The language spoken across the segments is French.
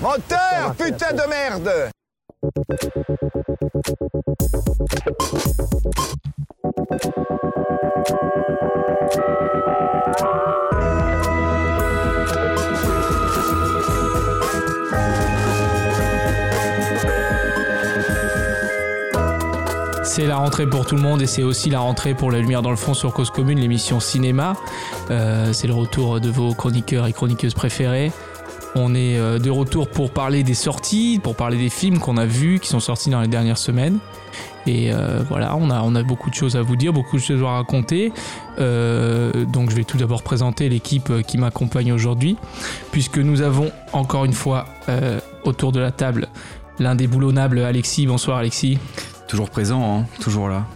Moteur, putain de merde C'est la rentrée pour tout le monde et c'est aussi la rentrée pour la lumière dans le fond sur Cause Commune, l'émission cinéma. Euh, c'est le retour de vos chroniqueurs et chroniqueuses préférés. On est euh, de retour pour parler des sorties, pour parler des films qu'on a vus, qui sont sortis dans les dernières semaines. Et euh, voilà, on a, on a beaucoup de choses à vous dire, beaucoup de choses à raconter. Euh, donc je vais tout d'abord présenter l'équipe qui m'accompagne aujourd'hui, puisque nous avons encore une fois euh, autour de la table l'indéboulonnable Alexis. Bonsoir Alexis. Toujours présent, hein, toujours là.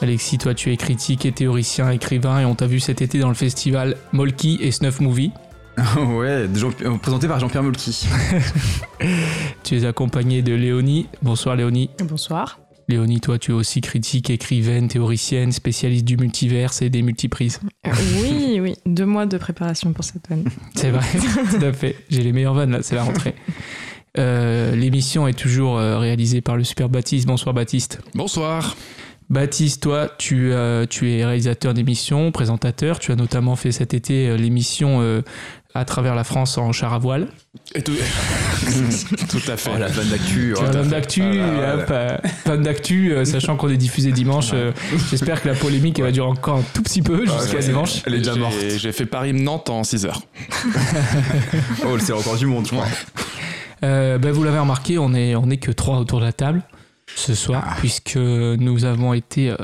Alexis, toi tu es critique et théoricien, écrivain, et on t'a vu cet été dans le festival Molky et Snuff Movie. ouais, Jean- euh, présenté par Jean-Pierre Molky. Tu es accompagné de Léonie. Bonsoir Léonie. Bonsoir. Léonie, toi tu es aussi critique, écrivaine, théoricienne, spécialiste du multiverse et des multiprises. Oui, oui, deux mois de préparation pour cette vanne. C'est vrai, tout à fait. J'ai les meilleures vannes là, c'est la rentrée. Euh, L'émission est toujours euh, réalisée par le super Baptiste. Bonsoir Baptiste. Bonsoir. Baptiste, toi, tu, euh, tu es réalisateur d'émissions, présentateur. Tu as notamment fait cet été euh, l'émission euh, à travers la France en char à voile. Et tout... tout à fait. Oh, la vanne d'actu. Oh, t'as vanne fait- d'actu, Ah, d'actu, euh, sachant qu'on est diffusé dimanche. euh, J'espère que la polémique elle va durer encore un tout petit peu jusqu'à ouais. dimanche. Elle est déjà morte. J'ai fait Paris-Nantes en 6 heures. Oh, c'est encore du monde, je crois. Euh, ben, vous l'avez remarqué, on est, on est que trois autour de la table ce soir, Ah. puisque nous avons été euh,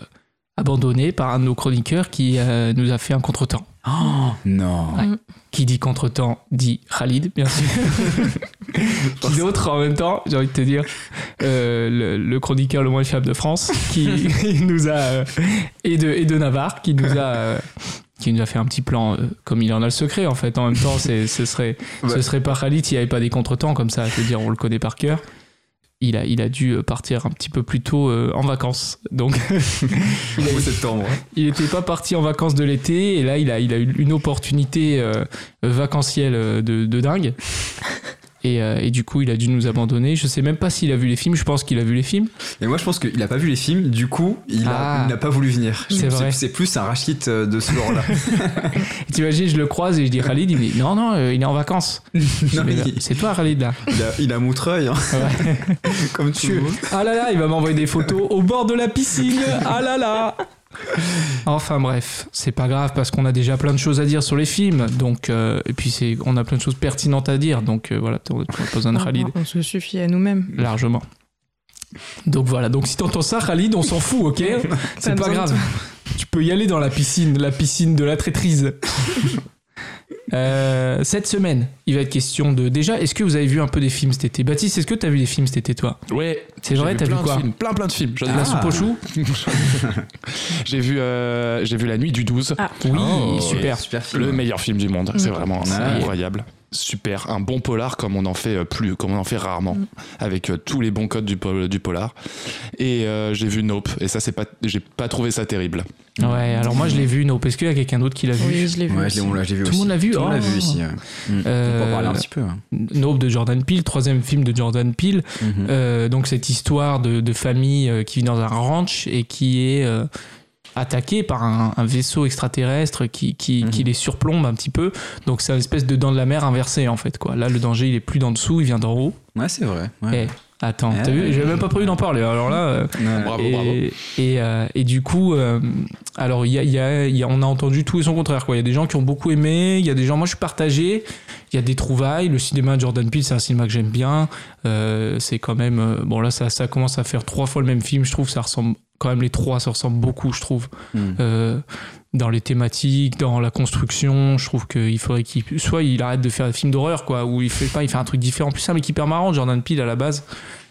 abandonnés par un de nos chroniqueurs qui euh, nous a fait un contretemps. Oh, non. Ouais. Qui dit contretemps dit Khalid, bien sûr. qui d'autre en même temps, j'ai envie de te dire, euh, le, le chroniqueur le moins fiable de France, qui nous a euh, et de et de Navarre, qui nous a euh, qui nous a fait un petit plan euh, comme il en a le secret en fait. En même temps, c'est ce serait ce serait pas Khalid s'il n'y avait pas des contretemps comme ça. Je veux dire, on le connaît par cœur. Il a, il a dû euh, partir un petit peu plus tôt euh, en vacances. Donc, Au septembre. il n'était pas parti en vacances de l'été et là il a, il a eu une opportunité euh, vacancielle de, de dingue. Et, euh, et du coup il a dû nous abandonner. Je sais même pas s'il a vu les films, je pense qu'il a vu les films. Et moi, je pense qu'il a pas vu les films, du coup, il Ah. n'a pas voulu venir. C'est vrai. C'est plus un rachit euh, de ce genre-là. T'imagines, je le croise et je dis Khalid, il me dit non, non, euh, il est en vacances. Il- C'est toi Khalid là. il, a, il a Montreuil, hein, Ouais. comme tu Tu- veux. Ah là là, il va m'envoyer des photos au bord de la piscine. Ah là là. Enfin bref, c'est pas grave parce qu'on a déjà plein de choses à dire sur les films. Donc euh, et puis c'est, on a plein de choses pertinentes à dire. Donc euh, voilà, on n'a pas besoin de Khalid On se suffit à nous-mêmes. largement. Donc voilà, donc si t'entends ça, Khalid, on s'en fout, ok? C'est pas grave. Tu peux y aller dans la piscine, la piscine de la traîtrise. Euh, cette semaine, il va être question de. Déjà, est-ce que vous avez vu un peu des films cet été? Baptiste, est-ce que t'as vu des films cet été, toi? Ouais. C'est vrai, t'as vu de quoi? films, Plein plein de films. J'en ai- La Ah. soupe aux choux J'ai vu, euh, j'ai vu La Nuit du 12. Ah. Oui, Oh, super. Super film. Le meilleur film du monde. C'est Mm. vraiment incroyable. Super. Un bon polar comme on en fait euh, plus, comme on en fait rarement. Mm. Avec euh, tous les bons codes du, pol- du polar. Et euh, j'ai vu Nope. Et ça, c'est pas, j'ai pas trouvé ça terrible. Ouais, alors moi je l'ai vu, Nope. Est-ce qu'il y a quelqu'un d'autre qui l'a vu? Oui, je l'ai vu. Ouais, je vu Tout le monde l'a vu? Tout le monde l'a Oh. vu ici. On peut en parler un petit peu. hein. Nope de Jordan Peele, troisième film de Jordan Peele. Mhm. Euh, donc cette histoire de, de famille qui vit dans un ranch et qui est euh, attaquée par un, un vaisseau extraterrestre qui, qui, Mhm. qui les surplombe un petit peu. Donc c'est une espèce de dent de la mer inversée en fait. Quoi. Là le danger il est plus d'en dessous, il vient d'en haut. Ouais, c'est vrai. ouais. Eh, attends, Ouais, t'as vu? Ouais. J'avais même pas prévu d'en parler. Alors là... euh. Bravo, et, bravo. Et, euh, et du coup, euh, alors y a, y a- y a- on a entendu tout et son contraire. Il y a des gens qui ont beaucoup aimé, il y a des gens, moi je suis partagé, il y a des trouvailles. Le cinéma de Jordan Peele, c'est un cinéma que j'aime bien. Euh, c'est quand même, bon là ça, ça commence à faire trois fois le même film, je trouve. Ça ressemble quand même les trois, ça ressemble beaucoup, je trouve. Mm. Euh, dans les thématiques, dans la construction, je trouve qu'il faudrait qu'il soit il arrête de faire des films d'horreur quoi, où il fait pas, il fait un truc différent. En plus un mec hyper marrant, Jordan Peele à la base.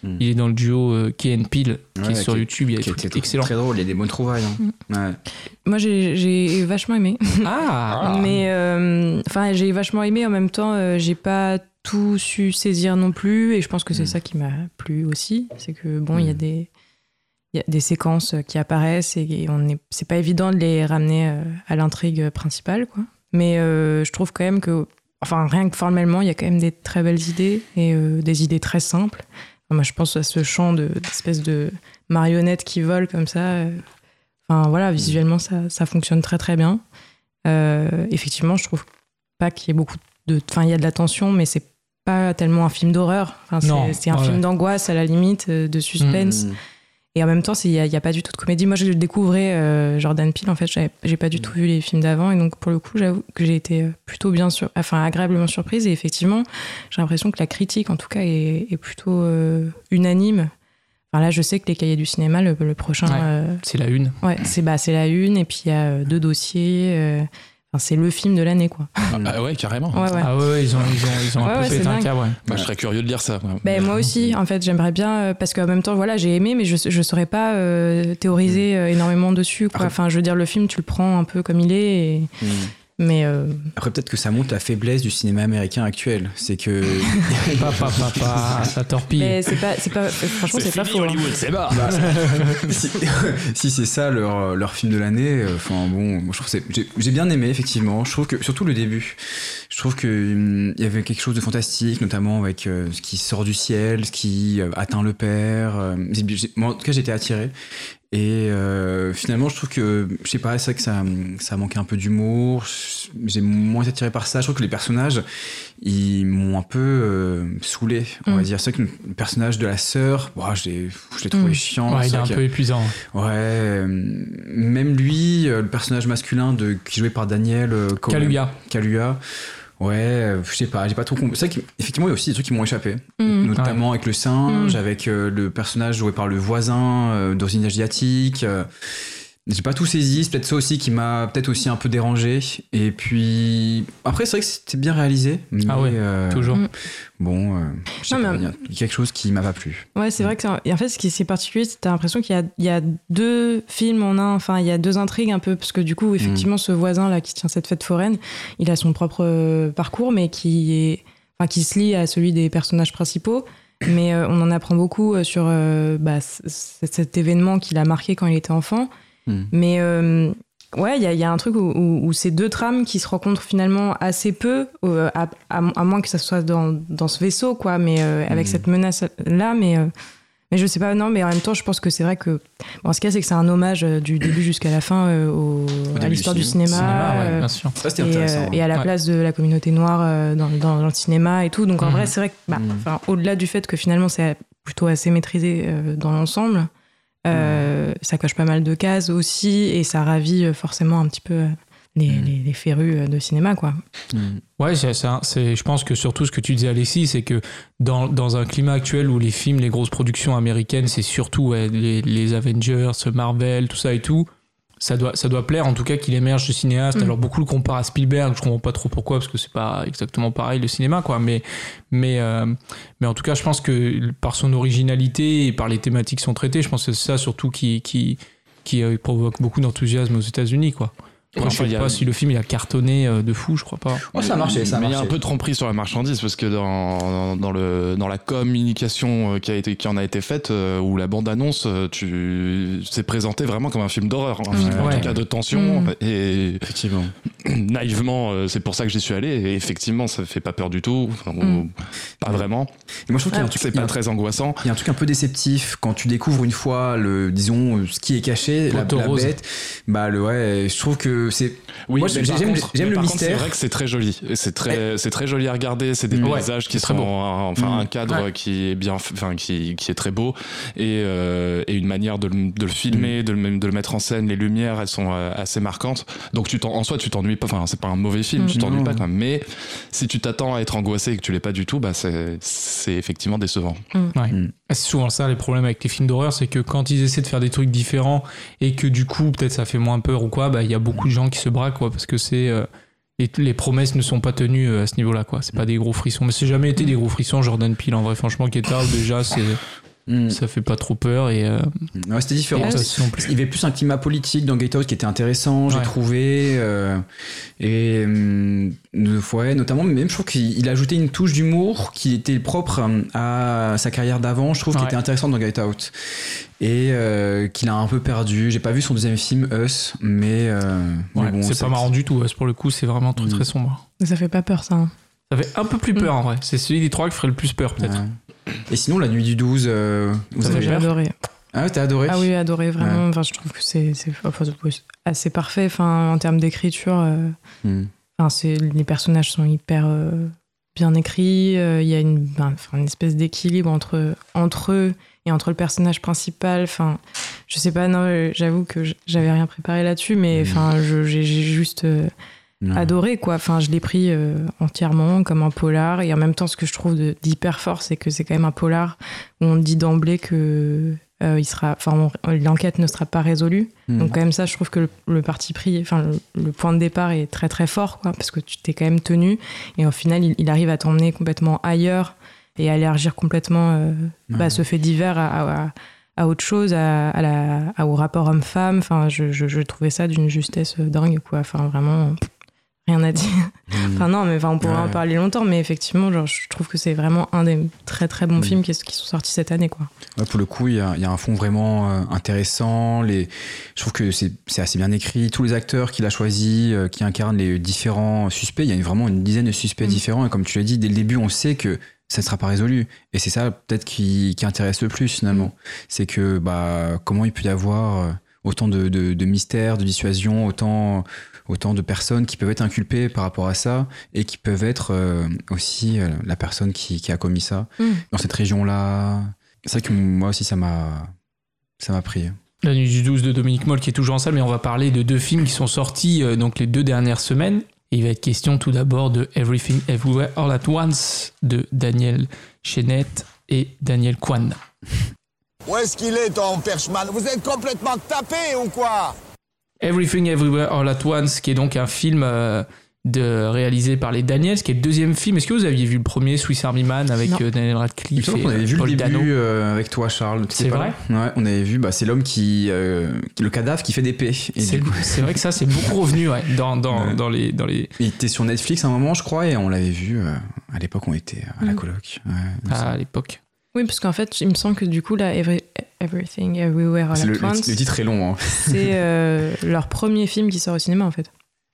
Mm. Il est dans le duo euh, Key and Peele qui Ouais, est sur qui- YouTube, il y a des Qui trucs était excellents. très drôle, il y a des bonnes trouvailles. hein. Ouais. Moi, j'ai vachement aimé. Ah, Mais euh, enfin, j'ai vachement aimé. En même temps, euh, j'ai pas tout su saisir non plus. Et je pense que c'est Mm. ça qui m'a plu aussi. C'est que bon, il y a des il y a des séquences qui apparaissent et on est c'est pas évident de les ramener euh, à l'intrigue principale, quoi. Mais euh, je trouve quand même que enfin, rien que formellement, il y a quand même des très belles idées et euh, des idées très simples. Enfin, moi, je pense à ce chant de- d'espèce de, marionnettes qui volent comme ça. euh. Enfin, voilà, visuellement, ça, ça fonctionne très très bien. Euh, effectivement, je trouve pas qu'il y ait beaucoup de. Enfin, il y a de la tension, mais c'est pas tellement un film d'horreur. Enfin, c'est- Non, c'est un ouais. film d'angoisse à la limite, euh, de suspense. Mm. Et en même temps, il n'y a, pas du tout de comédie. Moi, je découvrais euh, Jordan Peele, en fait, j'ai pas du tout vu les films d'avant. Et donc, pour le coup, j'avoue que j'ai été euh, plutôt bien sur... enfin, agréablement surprise. Et effectivement, j'ai l'impression que la critique, en tout cas, est, est plutôt euh, unanime. Enfin, là, je sais que les cahiers du cinéma, le, le prochain, Ouais. euh, C'est la une. ouais, c'est bah, c'est la une. Et puis, il y a deux dossiers. Enfin, c'est le film de l'année, quoi. Ah ouais, carrément. Ouais, ouais. Ah ouais, ouais, ils ont, ils ont, ils ont Ouais, un peu ouais, pété c'est un câble, ouais. Moi, je serais curieux de lire ça. Ben, moi aussi, en fait, j'aimerais bien, euh, parce qu'en même temps, voilà, j'ai aimé, mais je ne saurais pas euh, théoriser euh, énormément dessus. Quoi. Enfin, je veux dire, le film, tu le prends un peu comme il est, et- Mm. Mais euh, Après, peut-être que ça montre la faiblesse du cinéma américain actuel. C'est que. Papa, papa, ça torpille. mais c'est pas, c'est pas, franchement, c'est pas faux. hein. c'est mort. Bah, si si c'est ça leur, leur film de l'année, euh, enfin bon, moi je trouve que c'est- j'ai j'ai bien aimé effectivement. Je trouve que surtout le début, je trouve que hum, il y avait quelque chose de fantastique, notamment avec euh, ce qui sort du ciel, ce qui euh, atteint le père. euh, j'ai- moi, en tout cas, j'étais attiré. Et euh, finalement, je trouve que, je sais pas, c'est vrai que ça, ça manquait un peu d'humour. J'ai moins été attiré par ça. Je trouve que les personnages, ils m'ont un peu euh, saoulé, on va Mm. dire. C'est vrai que le personnage de la sœur, ouah, je l'ai je l'ai trouvé Mm. chiant. Ouais, il est un que- peu épuisant. Ouais, euh, même lui, euh, le personnage masculin de, qui joué par Daniel euh, Kaluuya. Kaluuya. Ouais, euh, je sais pas, j'ai pas trop compris. C'est vrai qu'effectivement, il y a aussi des trucs qui m'ont échappé, Mm. notamment avec le singe, Mm. avec euh, le personnage joué par le voisin euh, d'origine asiatique. Euh, j'ai pas tout saisi, c'est peut-être ça aussi qui m'a peut-être aussi un peu dérangé. Et puis après, c'est vrai que c'était bien réalisé. Mais, Ah ouais, euh, Toujours. Mm. Bon, euh, je sais Non, pas, mais- il y a quelque chose qui m'a pas plu. Ouais, c'est vrai que c'est un- et en fait, ce qui est particulier, c'est que t'as l'impression qu'il y a, il y a deux films en un. Enfin, il y a deux intrigues un peu, parce que du coup, effectivement, ce voisin là qui tient cette fête foraine, il a son propre euh, parcours, mais qui est, enfin, qui se lie à celui des personnages principaux. Mais euh, on en apprend beaucoup euh, sur euh, bah, cet événement qu'il a marqué quand il était enfant. Mm. Mais euh, ouais, il y, a- il y a un truc où, où- où ces deux trames qui se rencontrent finalement assez peu, euh, à, à- à moins que ça soit dans, dans ce vaisseau, quoi, mais euh, avec Mm. cette menace-là. Mais, euh, mais je sais pas, non, mais en même temps, je pense que c'est vrai que. Bon, ce qu'il y a, c'est que c'est un hommage du début jusqu'à la fin au- à l'histoire du cinéma. cinéma. Cinéma, ouais, bien sûr. Ça, c'était et, intéressant. et à la Ouais. place de la communauté noire dans, dans- dans le cinéma et tout. Donc en Mhm. vrai, c'est vrai que, bah, au-delà du fait que finalement c'est plutôt assez maîtrisé dans l'ensemble, euh, ça coche pas mal de cases aussi et ça ravit euh, forcément un petit peu euh, les, les- les férus de cinéma, quoi. Mm. Ouais, c'est ça. C'est, je pense que surtout ce que tu disais, Alexis, c'est que dans, dans un climat actuel où les films, les grosses productions américaines, c'est surtout ouais, les, les Avengers, Marvel, tout ça et tout, ça doit, ça doit plaire en tout cas qu'il émerge de cinéaste. Mm. Alors beaucoup le comparent à Spielberg, je comprends pas trop pourquoi, parce que c'est pas exactement pareil le cinéma, quoi. Mais, mais, euh, mais en tout cas, je pense que par son originalité et par les thématiques qui sont traitées, je pense que c'est ça surtout qui, qui, qui euh, provoque beaucoup d'enthousiasme aux États-Unis, quoi. Enfin, je sais a- pas si le film il a cartonné euh, de fou, je crois pas. Oh, ça a marché, ça a Mais il y a un peu de tromperie sur la marchandise parce que dans, dans, le, dans la communication euh, qui, a été, qui en a été faite, euh, ou la bande-annonce, tu c'est présenté vraiment comme un film d'horreur, un film en tout cas de tension. Mm. Et Effectivement. naïvement, c'est pour ça que j'y suis allé. Et effectivement, ça fait pas peur du tout, enfin, Mm. pas vraiment. Et moi, je trouve qu'il y a un truc, C'est pas un- très angoissant. Il y a un truc un peu déceptif quand tu découvres une fois le disons ce qui est caché la, la bête bah le ouais je trouve que c'est Oui, Moi, j'aime- le mystère. C'est vrai que c'est très joli. C'est très, c'est très joli à regarder. C'est des Mm. paysages qui c'est très sont, beau. un- enfin, Mm. un cadre Ouais. qui est bien, enfin, qui, qui est très beau et, euh, et une manière de le, de le filmer, de, le, de le mettre en scène. Les lumières, elles sont euh, assez marquantes. Donc, tu t'en- en soi, tu t'ennuies pas. Enfin, c'est pas un mauvais film. Mm. Tu t'ennuies pas quand même. Mais si tu t'attends à être angoissé et que tu l'es pas du tout, bah, c'est, c'est effectivement décevant. Ouais. Mm. C'est souvent ça les problèmes avec les films d'horreur, c'est que quand ils essaient de faire des trucs différents et que du coup peut-être ça fait moins peur ou quoi, bah il y a beaucoup de qui se braquent quoi parce que c'est euh, les, les promesses ne sont pas tenues euh, à ce niveau-là quoi. C'est pas des gros frissons, mais c'est jamais été des gros frissons. Jordan Peele en vrai franchement qui est tard déjà c'est Mm. ça fait pas trop peur et, euh, Ouais, c'était différent et il y avait plus un climat politique dans Get Out qui était intéressant j'ai Ouais. trouvé euh, et de- ouais, notamment même je trouve qu'il il a ajouté une touche d'humour qui était propre hum, à sa carrière d'avant je trouve qui Ouais. était intéressante dans Get Out et euh, qu'il a un peu perdu j'ai pas vu son deuxième film Us mais, euh, mais Ouais, bon c'est pas marrant du tout. ouais, pour le coup c'est vraiment très Mm. très sombre. Mais ça fait pas peur, ça. hein. Ça fait un peu plus peur en vrai. C'est celui des trois qui ferait le plus peur peut-être. Et sinon, la nuit du 12, euh, vous avez J'ai adoré. Ah ouais, t'as adoré Ah oui, adoré, vraiment. Enfin, je trouve que c'est c'est- enfin, assez parfait enfin, en termes d'écriture. euh, Hmm. Enfin, c'est les personnages sont hyper euh, bien écrits. euh, Il y a une, ben, enfin, une espèce d'équilibre entre entre eux et entre le personnage principal. Enfin, je sais pas. Non, j'avoue que j'avais rien préparé là-dessus, mais Mhm. enfin, je- j'ai j'ai juste euh, adoré quoi. Enfin, je l'ai pris euh, entièrement comme un polar. Et en même temps, ce que je trouve d'hyper fort, c'est que c'est quand même un polar où on dit d'emblée que euh, il sera, enfin, on- l'enquête ne sera pas résolue. Hmm. Donc quand même ça, je trouve que le, le parti pris, enfin le, le point de départ est très très fort, quoi, parce que tu t'es quand même tenu, et au final, il, il arrive à t'emmener complètement ailleurs et à élargir complètement euh, bah, ce fait divers à, à- à autre chose, à, à la, à- au rapport homme-femme. Enfin, je, je, je trouvais ça d'une justesse dingue, quoi. Enfin, vraiment, pff, rien à dire. Hmm. Enfin non, mais enfin, on pourrait Ouais. en parler longtemps, mais effectivement, genre, je trouve que c'est vraiment un des très très bons Mm. films qui, qui sont sortis cette année, quoi. Ouais, pour le coup, il y a, il y a un fond vraiment euh, intéressant. Les, je trouve que c'est assez bien écrit. Tous les acteurs qu'il a choisis, euh, qui incarnent les différents suspects, il y a vraiment une dizaine de suspects Mm. différents. Et comme tu l'as dit, dès le début, on sait que ça ne sera pas résolu. Et c'est ça peut-être qui, qui intéresse le plus finalement. C'est que bah, comment il peut y avoir euh, autant de, de, de mystères, de dissuasion, autant, autant de personnes qui peuvent être inculpées par rapport à ça et qui peuvent être euh, aussi euh, la personne qui, qui a commis ça Mm. dans cette région-là. C'est vrai que moi aussi, ça m'a, ça m'a pris. La nuit du 12 de Dominique Moll qui est toujours en salle, mais on va parler de deux films qui sont sortis euh, donc les deux dernières semaines. Et il va être question tout d'abord de Everything Everywhere All at Once de Daniel Chenette et Daniel Kwan. Où est-ce qu'il est, ton perchman? Vous êtes complètement tapé ou quoi? Everything Everywhere All at Once, qui est donc un film euh, de, réalisé par les Daniels, qui est le deuxième film. Est-ce que vous aviez vu le premier, Swiss Army Man, avec Non. euh, Daniel Radcliffe et qu'on avait vu Paul le début Dano? euh, avec toi, Charles. C'est vrai? Ouais, on avait vu, bah, c'est l'homme qui, euh, le cadavre qui fait des paix. C'est coup, vrai que ça, c'est beaucoup revenu ouais, dans, dans, Ouais. dans, les, dans les. il était sur Netflix à un moment, je crois, et on l'avait vu euh, à l'époque, on était à la Mm. coloc. Ouais, me à l'époque. Oui, parce qu'en fait, il me semble que du coup, là, Every- Everything Everywhere All at le, Once, le titre est long. hein. c'est euh, leur premier film qui sort au cinéma, en fait.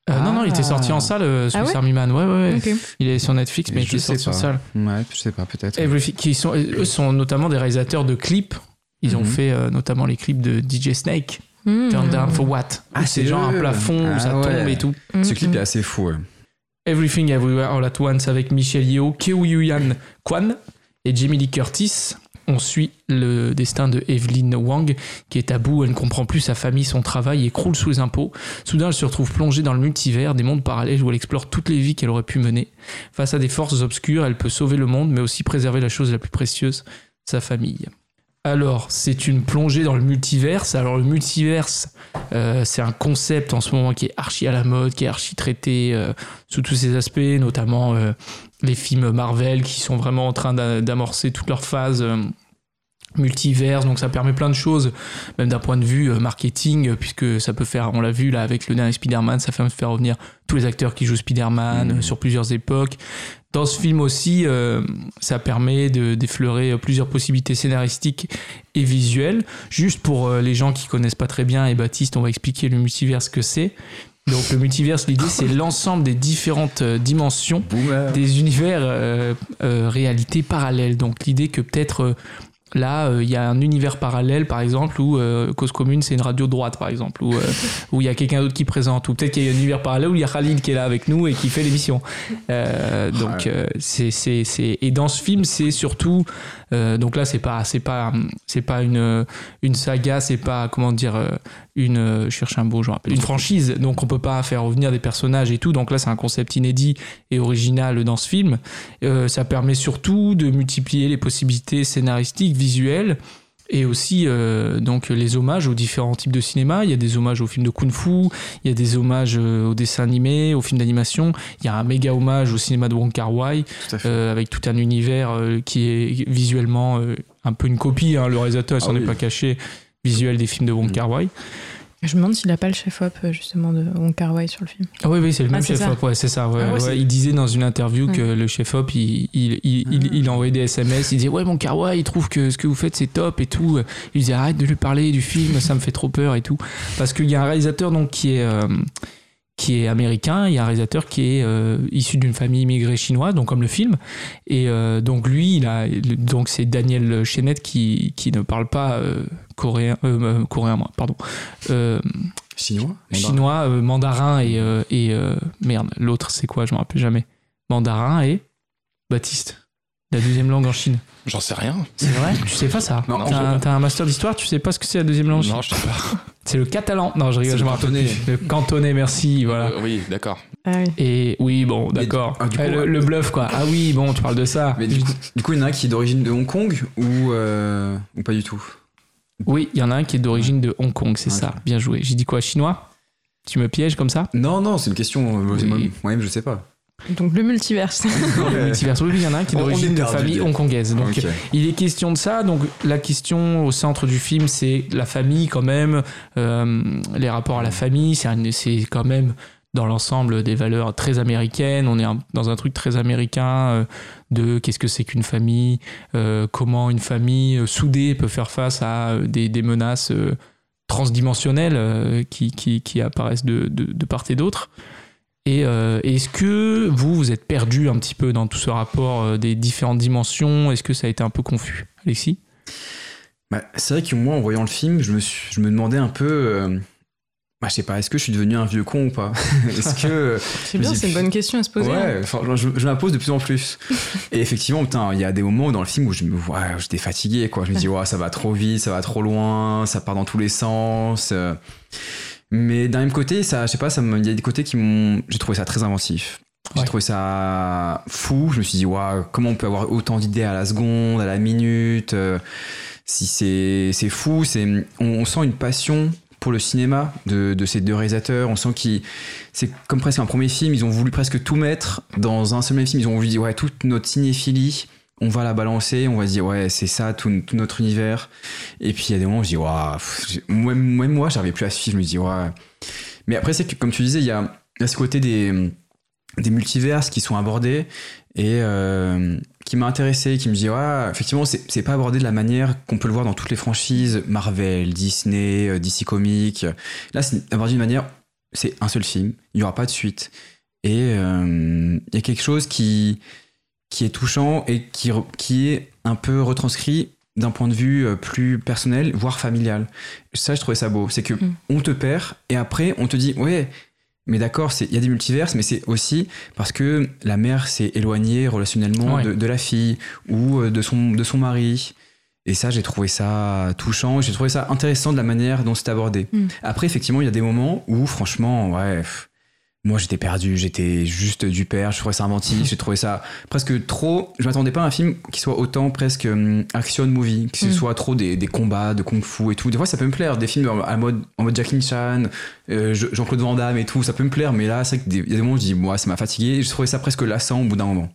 Euh, Non, non, il était Ah. sorti en salle, euh, Swiss Ah ouais Army Man. Ouais, ouais, ouais. Ok. Il est sur Netflix, mais il était sorti en salle. Ouais, je sais pas, peut-être. Everything- qui sont, eux sont notamment des réalisateurs de clips. Ils ont Mhm. fait euh, notamment les clips de DJ Snake, Mmh. Turn Down for What? Ah, c'est genre un plafond où Ah ça ouais. tombe et tout. Ce clip mmh. est assez fou. ouais. Everything Everywhere All at Once avec Michel Yeoh, Keo-Yuan Kwan et Jamie Lee Curtis. On suit le destin de Evelyn Wang, qui est à bout, elle ne comprend plus sa famille, son travail et croule sous les impôts. Soudain, elle se retrouve plongée dans le multivers, des mondes parallèles où elle explore toutes les vies qu'elle aurait pu mener. Face à des forces obscures, elle peut sauver le monde, mais aussi préserver la chose la plus précieuse, sa famille. Alors, c'est une plongée dans le multiverse. Alors, le multiverse, euh, c'est un concept en ce moment qui est archi à la mode, qui est archi traité euh, sous tous ses aspects, notamment euh, les films Marvel qui sont vraiment en train d'a- d'amorcer toute leur phase multiverse. Donc, ça permet plein de choses, même d'un point de vue euh, marketing, euh, puisque ça peut faire, on l'a vu là avec le dernier Spider-Man, ça fait faire revenir tous les acteurs qui jouent Spider-Man Mhm. euh, sur plusieurs époques. Dans ce film aussi, euh, ça permet de d'effleurer plusieurs possibilités scénaristiques et visuelles. Juste pour euh, les gens qui connaissent pas très bien, et Baptiste, on va expliquer le multivers ce que c'est. Donc le multiverse, l'idée, c'est l'ensemble des différentes dimensions Boomer. des univers euh, réalités parallèles. Donc l'idée que peut-être euh, là, euh, il y a un univers parallèle, par exemple, où euh, Cause Commune, c'est une radio droite, par exemple, où euh, où il y a quelqu'un d'autre qui présente, ou peut-être qu'il y a un univers parallèle où il y a Khalid qui est là avec nous et qui fait l'émission. Euh, donc euh, c'est c'est c'est et dans ce film, c'est surtout euh, donc là, c'est pas c'est pas c'est pas une une saga, c'est pas comment dire euh, une euh, je cherche un beau une franchise. Donc on peut pas faire revenir des personnages et tout. Donc là, c'est un concept inédit et original dans ce film. Euh, ça permet surtout de multiplier les possibilités scénaristiques, visuelles et aussi euh, donc les hommages aux différents types de cinéma. Il y a des hommages aux films de kung-fu, il y a des hommages euh, aux dessins animés, aux films d'animation. Il y a un méga hommage au cinéma de Wong Tout à fait. euh, avec tout un univers euh, qui est visuellement euh, un peu une copie. hein. Le réalisateur, Ah s'en est pas caché, visuel des films de Wong Mm. Kar-wai. Je me demande s'il a pas le chef-op, euh, justement, de Wong Kar-wai sur le film. Ah oui, oui, c'est le même Ah, c'est chef-op, ouais, c'est ça. ouais, Ah ouais, ouais. c'est- Il disait dans une interview que le chef-op, il, il, il, Ah. il envoyait des SMS, il disait Ouais, mon Kar-wai, il trouve que ce que vous faites, c'est top et tout. Il disait Arrête de lui parler du film, ça me fait trop peur et tout. Parce qu'il y a un réalisateur donc, qui est. euh, qui est américain, il y a un réalisateur qui est euh, issu d'une famille immigrée chinoise, donc comme le film. Et euh, donc lui, il a, donc c'est Daniel Chenette qui, qui ne parle pas euh, coréen, euh, coréen, pardon, Chinois chinois, mandarin et, et merde, l'autre c'est quoi, je me rappelle jamais. Mandarin et Baptiste. La deuxième langue en Chine. J'en sais rien. C'est vrai? Tu sais pas ça? Non, T'as un, t'as un master d'histoire, tu sais pas ce que c'est la deuxième langue en Chine? Non, je sais pas. C'est le catalan. Non, je rigole, C'est je le me rappelle cantonais. plus. Le cantonais, merci, voilà. Euh, oui, d'accord. Ah oui. Et oui, bon, d'accord. du- ah, du Eh, coup, le, ouais. le bluff, quoi. Ah oui, bon, tu parles de ça. Mais du, coup, du coup, il y en a un qui est d'origine de Hong Kong ou, euh, ou pas du tout? Oui, il y en a un qui est d'origine de Hong Kong, c'est Ok. ça. Bien joué. J'ai dit quoi, chinois? Tu me pièges comme ça? Non, non, c'est une question. euh, Oui. moi- Moi-même, je sais pas. Donc le multiverse. Le multiverse. Oui, il y en a un qui est d'origine de famille hongkongaise. Donc, il est question de ça. Donc, la question au centre du film, c'est la famille, quand même. euh, les rapports à la famille, c'est quand même dans l'ensemble des valeurs très américaines. On est un- dans un truc très américain euh, de qu'est-ce que c'est qu'une famille, euh, comment une famille euh, soudée peut faire face à des, des menaces euh, transdimensionnelles euh, qui, qui, qui apparaissent de, de, de part et d'autre. Et euh, est-ce que vous, vous êtes perdu un petit peu dans tout ce rapport euh, des différentes dimensions? Est-ce que ça a été un peu confus? Alexis? Bah, c'est vrai que moi, en voyant le film, je me, suis- je me demandais un peu. euh, bah, je sais pas, est-ce que je suis devenu un vieux con ou pas? Est-ce que. C'est bien, c'est une bonne question à se poser. hein. Ouais, enfin, je, je la pose de plus en plus. Et effectivement, putain, il y a des moments dans le film où je me vois, j'étais fatigué, quoi. Je me dis, ouais, ça va trop vite, ça va trop loin, ça part dans tous les sens. Mais d'un même côté, ça, je sais pas, ça il y a des côtés qui m'ont, j'ai trouvé ça très inventif. J'ai Ouais. trouvé ça fou. Je me suis dit, waouh, comment on peut avoir autant d'idées à la seconde, à la minute. euh, si c'est, c'est fou, c'est, on, on sent une passion pour le cinéma de, de ces deux réalisateurs. On sent qu'ils, c'est comme presque un premier film. Ils ont voulu presque tout mettre dans un seul même film. Ils ont voulu dire, ouais, toute notre cinéphilie, on va la balancer. On va dire, ouais, c'est ça, tout, notre univers. Et puis il y a des moments où je dis, j'ai- même, moi, j'arrivais plus à suivre. Je me dis, ouais. Mais après, c'est que, comme tu disais, il y a, ce côté des, des multiverses qui sont abordés et euh, qui m'a intéressé, qui me dit, ouais, effectivement, c'est c'est pas abordé de la manière qu'on peut le voir dans toutes les franchises Marvel, Disney, euh, DC Comics. Là, c'est abordé d'une manière, c'est un seul film, il n'y aura pas de suite. Et euh, il y a quelque chose qui, qui est touchant et qui, qui est un peu retranscrit d'un point de vue euh, plus personnel, voire familial. Ça, je trouvais ça beau. C'est que Mm. on te perd et après, on te dit, ouais, mais d'accord, c'est- il y a des multiverses, mais c'est aussi parce que la mère s'est éloignée relationnellement Ouais. de, de la fille ou euh, de son, de son mari. Et ça, j'ai trouvé ça touchant. J'ai trouvé ça intéressant de la manière dont c'est abordé. Mm. Après, effectivement, il y a des moments où, franchement, ouais, pff, moi j'étais perdu, j'étais juste du père. Je trouvais ça inventif, j'ai trouvé ça presque trop. Je m'attendais pas à un film qui soit autant presque hum, action movie, que ce Mm. soit trop des, des combats de kung-fu et tout. Des fois, ça peut me plaire, des films en, mode, en mode Jackie Chan, euh, Je- Jean-Claude Van Damme et tout, ça peut me plaire. Mais là, c'est vrai qu'il y a des moments où je dis, moi, ça m'a fatigué. Et je trouvais ça presque lassant au bout d'un moment.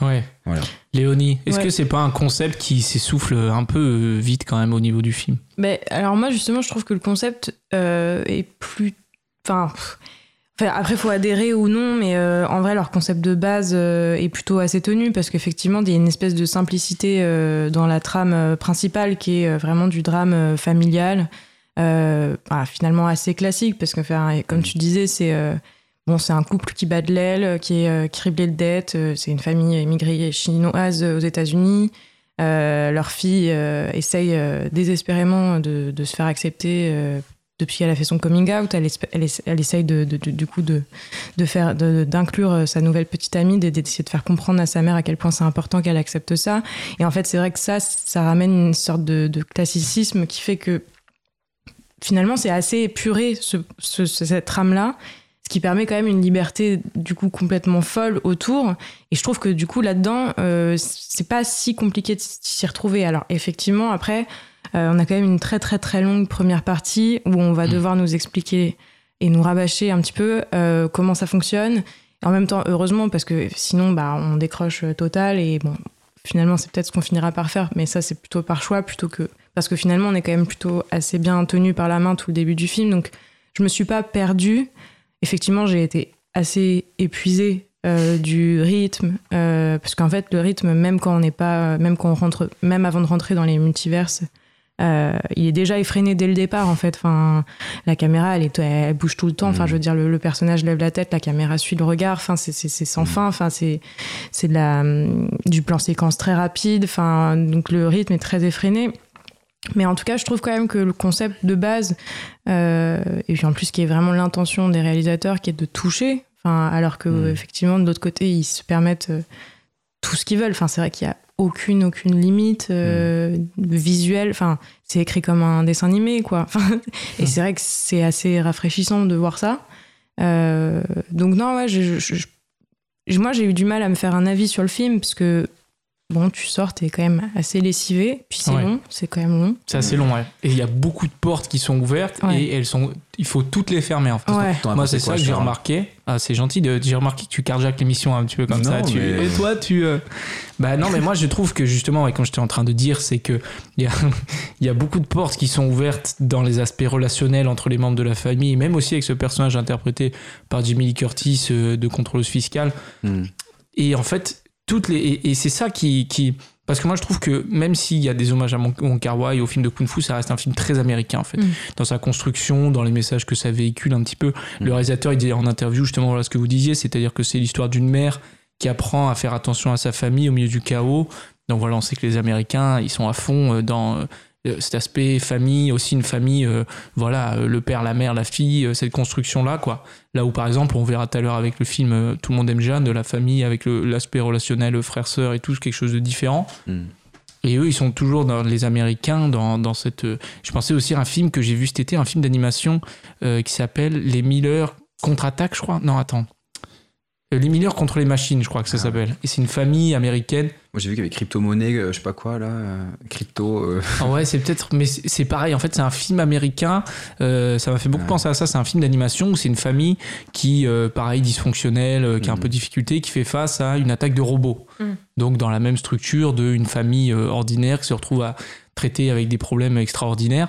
Ouais. Voilà. Léonie, est-ce Ouais. que c'est pas un concept qui s'essouffle un peu euh, vite quand même au niveau du film? Ben, alors moi justement je trouve que le concept euh, est plus enfin pff, enfin, après faut adhérer ou non mais euh, en vrai leur concept de base euh, est plutôt assez tenu parce qu'effectivement il y a une espèce de simplicité euh, dans la trame principale qui est vraiment du drame familial voilà, finalement assez classique parce que comme tu disais c'est un couple qui bat de l'aile qui est criblé de dettes c'est une famille immigrée chinoise aux États-Unis leur fille essaye désespérément de, se faire accepter depuis qu'elle a fait son coming out. Elle, elle, essa- elle essaye de, du coup de, faire d'inclure euh, sa nouvelle petite amie, de- d'essayer de faire comprendre à sa mère à quel point c'est important qu'elle accepte ça. Et en fait, c'est vrai que ça, ça ramène une sorte de, classicisme qui fait que finalement, c'est assez épuré ce, ce- ce- cette trame-là. Ce qui permet quand même une liberté du coup complètement folle autour. Et je trouve que du coup là-dedans, euh, c'est pas si compliqué de s'y retrouver. Alors effectivement, après, euh, on a quand même une très très très longue première partie où on va Mm. devoir nous expliquer et nous rabâcher un petit peu euh, comment ça fonctionne. Et en même temps, heureusement, parce que sinon, bah, on décroche euh, total et bon, finalement, c'est peut-être ce qu'on finira par faire, mais ça, c'est plutôt par choix plutôt que parce que finalement, on est quand même plutôt assez bien tenu par la main tout le début du film, donc je me suis pas perdue. Effectivement, j'ai été assez épuisée euh, du rythme, euh, parce qu'en fait, le rythme, même quand on n'est pas, même quand on rentre, même avant de rentrer dans les multiverses, euh, il est déjà effréné dès le départ en fait. Enfin, la caméra, elle, est, elle bouge tout le temps. Enfin, je veux dire, le, le, personnage lève la tête, la caméra suit le regard. Enfin, c'est sans fin. Enfin, c'est c'est de la du plan séquence très rapide. Enfin, donc le rythme est très effréné. Mais en tout cas, je trouve quand même que le concept de base, euh, et puis en plus qui est vraiment l'intention des réalisateurs, qui est de toucher, enfin, alors que effectivement de l'autre côté, ils se permettent euh, tout ce qu'ils veulent. Enfin, c'est vrai qu'il y a aucune aucune limite euh, visuelle. Enfin, c'est écrit comme un dessin animé, quoi. et c'est vrai que c'est assez rafraîchissant de voir ça. Euh, donc non, ouais, je, je, je, moi j'ai eu du mal à me faire un avis sur le film parce que bon, tu sors, t'es quand même assez lessivé, puis c'est Ouais. long, c'est quand même long. C'est assez long, ouais. Et il y a beaucoup de portes qui sont ouvertes Ouais. et elles sont. Il faut toutes les fermer en fait. Ouais. Moi, c'est ça que j'ai remarqué. Ah, c'est gentil. De... J'ai remarqué que tu carjack l'émission un petit peu comme Non, ça. Tu... mais- Et toi, tu. euh, Bah non, mais moi, je trouve que justement, et quand j'étais en train de dire, c'est que il y a, il y a beaucoup de portes qui sont ouvertes dans les aspects relationnels entre les membres de la famille, même aussi avec ce personnage interprété par Jimmy Lee Curtis euh, de contrôleuse fiscale. Hmm. Et en fait, toutes les et, et c'est ça qui, qui parce que moi je trouve que même s'il y a des hommages à Wong Kar Wai au film de Kung Fu, ça reste un film très américain en fait, Mm. dans sa construction, dans les messages que ça véhicule un petit peu. Le réalisateur il dit en interview justement voilà ce que vous disiez, c'est-à-dire que c'est l'histoire d'une mère qui apprend à faire attention à sa famille au milieu du chaos. Donc voilà, on sait que les Américains ils sont à fond euh, dans euh, cet aspect famille, aussi une famille, euh, voilà, euh, le père, la mère, la fille, euh, cette construction-là, quoi. Là où, par exemple, on verra tout à l'heure avec le film euh, Tout le monde aime Jeanne, de la famille, avec l'aspect relationnel, euh, frère-sœur et tout, quelque chose de différent. Hmm. Et eux, ils sont toujours dans les Américains, dans, dans cette. euh, Je pensais aussi à un film que j'ai vu cet été, un film d'animation euh, qui s'appelle Les Miller contre-attaque, je crois. Non, attends. Euh, Les Miller contre les machines, je crois que ça Ah. s'appelle. Et c'est une famille américaine. Moi j'ai vu qu'il y avait crypto-monnaie, euh, je sais pas quoi là, euh, crypto. euh, Ah ouais, c'est peut-être, mais c'est pareil. En fait, c'est un film américain. euh, ça m'a fait beaucoup Ouais. penser à ça. C'est un film d'animation où c'est une famille qui, euh, pareil, dysfonctionnelle, qui a un Mhm. peu de difficulté, qui fait face à une attaque de robots. Mhm. Donc, dans la même structure d'une famille euh, ordinaire qui se retrouve à traiter avec des problèmes extraordinaires.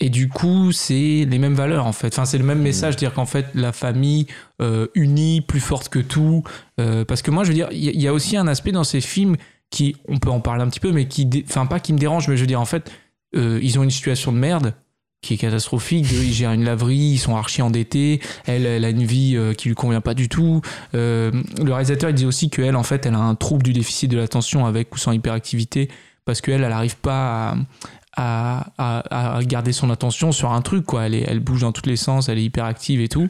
Et du coup, c'est les mêmes valeurs en fait. Enfin, c'est le même message, dire qu'en fait, la famille euh, unie, plus forte que tout. Euh, parce que moi, je veux dire, il y, a aussi un aspect dans ces films qui, on peut en parler un petit peu, mais qui, enfin, pas qui me dérange, mais je veux dire, en fait, euh, ils ont une situation de merde qui est catastrophique. Ils gèrent une laverie, ils sont archi endettés. Elle, elle a une vie qui lui convient pas du tout. Euh, le réalisateur, il dit aussi qu'elle, en fait, elle a un trouble du déficit de l'attention avec ou sans hyperactivité parce qu'elle, elle n'arrive pas à, à, à- garder son attention sur un truc, quoi. Elle, elle bouge dans tous les sens, elle est hyperactive et tout.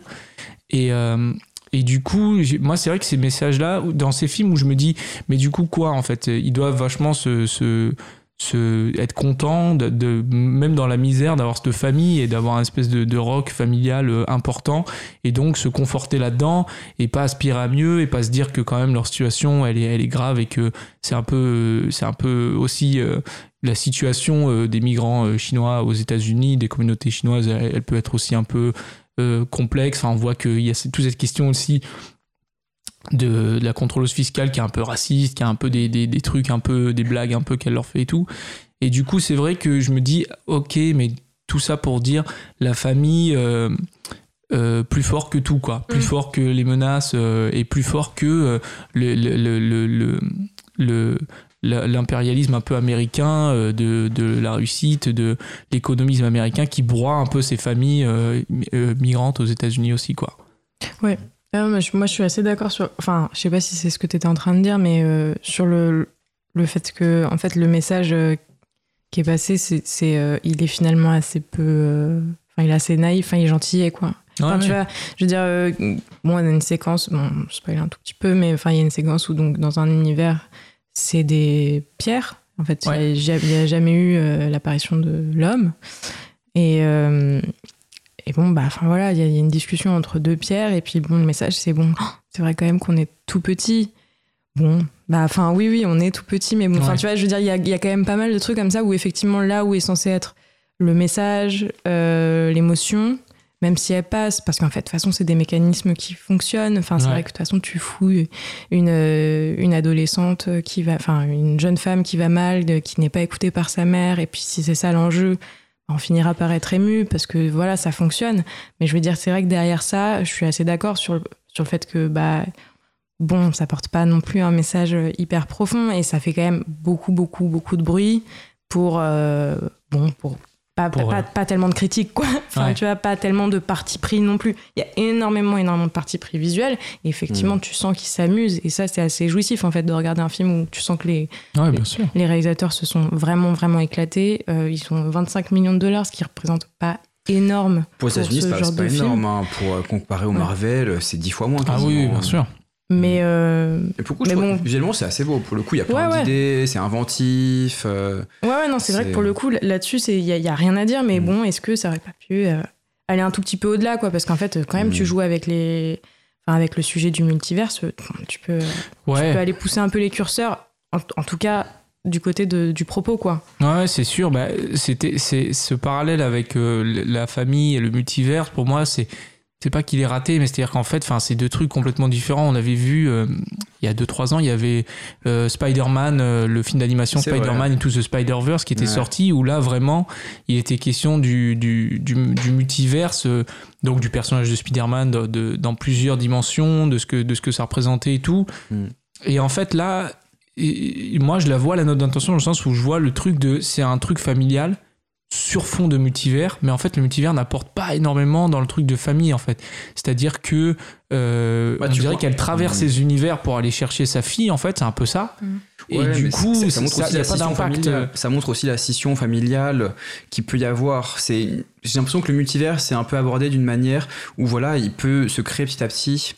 Et, euh, et du coup, moi, c'est vrai que ces messages-là, dans ces films où je me dis, mais du coup, quoi, en fait? Ils doivent vachement se, se, se- être contents, de, même dans la misère, d'avoir cette famille et d'avoir un espèce de, de rock familial euh, important, et donc se conforter là-dedans, et pas aspirer à mieux, et pas se dire que quand même leur situation, elle est, elle est grave, et que c'est un peu, c'est un peu aussi euh, la situation euh, des migrants euh, chinois aux États-Unis, des communautés chinoises, elle, elle peut être aussi un peu euh, complexe. Enfin, on voit qu'il y a toute cette question aussi de, de la contrôleuse fiscale qui est un peu raciste, qui a un peu des, des, des trucs, un peu des blagues un peu qu'elle leur fait et tout. Et du coup, c'est vrai que je me dis, ok, mais tout ça pour dire la famille euh, euh, plus fort que tout, quoi. Plus Mm. fort que les menaces euh, et plus fort que le, l'impérialisme un peu américain euh, de, de la réussite, de l'économisme américain qui broie un peu ces familles euh, euh, migrantes aux États-Unis aussi, quoi. Ah, moi, je, moi, je suis assez d'accord sur. Enfin, je sais pas si c'est ce que tu étais en train de dire, mais euh, sur le, le fait que, en fait, le message euh, qui est passé, c'est, c'est, il est finalement assez peu. Enfin, il est assez naïf, enfin, il est gentil, quoi. Enfin, tu vois, je veux dire, euh, bon, on a une séquence, bon, je spoil un tout petit peu, mais enfin, il y a une séquence où, donc, dans un univers, c'est des pierres. En fait, il n'y a, jamais eu euh, l'apparition de l'homme. Et, euh, et bon, bah, enfin voilà, il y, a- il y a une discussion entre deux pierres, et puis bon, le message, c'est bon, oh, c'est vrai quand même qu'on est tout petit. Bon, bah, enfin, oui, oui, on est tout petit, mais bon, enfin, Ouais. tu vois, je veux dire, il y a, il y a quand même pas mal de trucs comme ça où, effectivement, là où est censé être le message, euh, l'émotion, même si elle passe, parce qu'en fait, de toute façon, c'est des mécanismes qui fonctionnent. Enfin, c'est Ouais. vrai que de toute façon, tu fouilles une, euh, une adolescente qui va, enfin, une jeune femme qui va mal, de- qui n'est pas écoutée par sa mère, et puis si c'est ça l'enjeu, on finira par être ému parce que voilà, ça fonctionne. Mais je veux dire, c'est vrai que derrière ça, je suis assez d'accord sur le, sur le fait que, bah, bon, ça porte pas non plus un message hyper profond et ça fait quand même beaucoup, beaucoup, beaucoup de bruit pour euh, bon pour pas, pas, euh, pas tellement de critiques quoi enfin Ouais. tu vois pas tellement de parti pris non plus il y a énormément énormément de parti pris visuels et effectivement tu sens qu'ils s'amusent et ça c'est assez jouissif en fait de regarder un film où tu sens que les Ouais, bien sûr. les réalisateurs se sont vraiment vraiment éclatés Euh, ils sont 25 millions de dollars ce qui représente pas énorme Pour les États-Unis, ce c'est pas, énorme. hein. Pour euh, comparer au Ouais. Marvel, c'est dix fois moins. Ah oui, bien sûr. Mais euh, Et pour le coup, Mais bon. que visuellement, c'est assez beau. Pour le coup, il y a plein Ouais, ouais. d'idées, c'est inventif. euh, Ouais, ouais, non, c'est vrai que pour le coup, là-dessus, il n'y a, rien à dire, mais Mm. bon, est-ce que ça aurait pas pu euh, aller un tout petit peu au-delà, quoi? Parce qu'en fait, quand même, tu joues avec les. Enfin, avec le sujet du multiverse, euh, tu peux, tu peux aller pousser un peu les curseurs, en, en tout cas du côté de- du propos, quoi. ouais, c'est sûr. Bah, c'était, c'est ce parallèle avec euh, la famille et le multivers. Pour moi, c'est c'est pas qu'il est raté, mais c'est-à-dire qu'en fait, enfin, c'est deux trucs complètement différents. On avait vu euh, il y a 2-3 ans, il y avait euh, Spider-Man, euh, le film d'animation Spider-Man vrai. Into the Spider-Verse qui était Ouais. sorti, où là vraiment, il était question du, du, du, du multiverse, donc du personnage de Spider-Man de- de- dans plusieurs dimensions, de ce que, de ce que ça représentait et tout. Mm. Et en fait, là, et- et moi, je la vois, la note d'intention, dans le sens où je vois le truc de. C'est un truc familial sur fond de multivers, mais en fait, le multivers n'apporte pas énormément dans le truc de famille, en fait. C'est-à-dire que. Euh, Bah, on tu dirait qu'elle traverse Mm. ses univers pour aller chercher sa fille, en fait, c'est un peu ça. Et Ouais, du coup, ça, montre ça- aussi la pas scission familiale. Ça montre aussi la scission familiale qui peut y avoir. C'est, j'ai l'impression que le multivers c'est un peu abordé d'une manière où voilà, il peut se créer petit à petit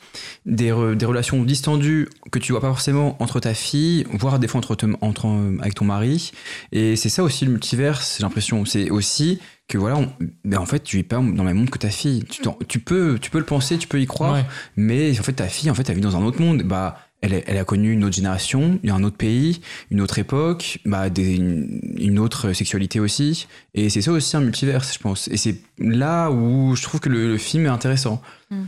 des, re- des relations distendues que tu vois pas forcément entre ta fille, voire des fois entre, te- entre avec ton mari. Et c'est ça aussi le multivers. J'ai l'impression. C'est aussi que voilà, on- ben en fait, tu es pas dans le même monde que ta fille. Tu, peux, tu peux le penser, tu peux y croire. Ouais. Mais en fait, ta fille, en fait, elle vit dans un autre monde. Bah, elle, elle a connu une autre génération, un autre pays, une autre époque, bah, des- une, une autre sexualité aussi. Et c'est ça aussi un multiverse, je pense. Et c'est là où je trouve que le, le film est intéressant. Mm.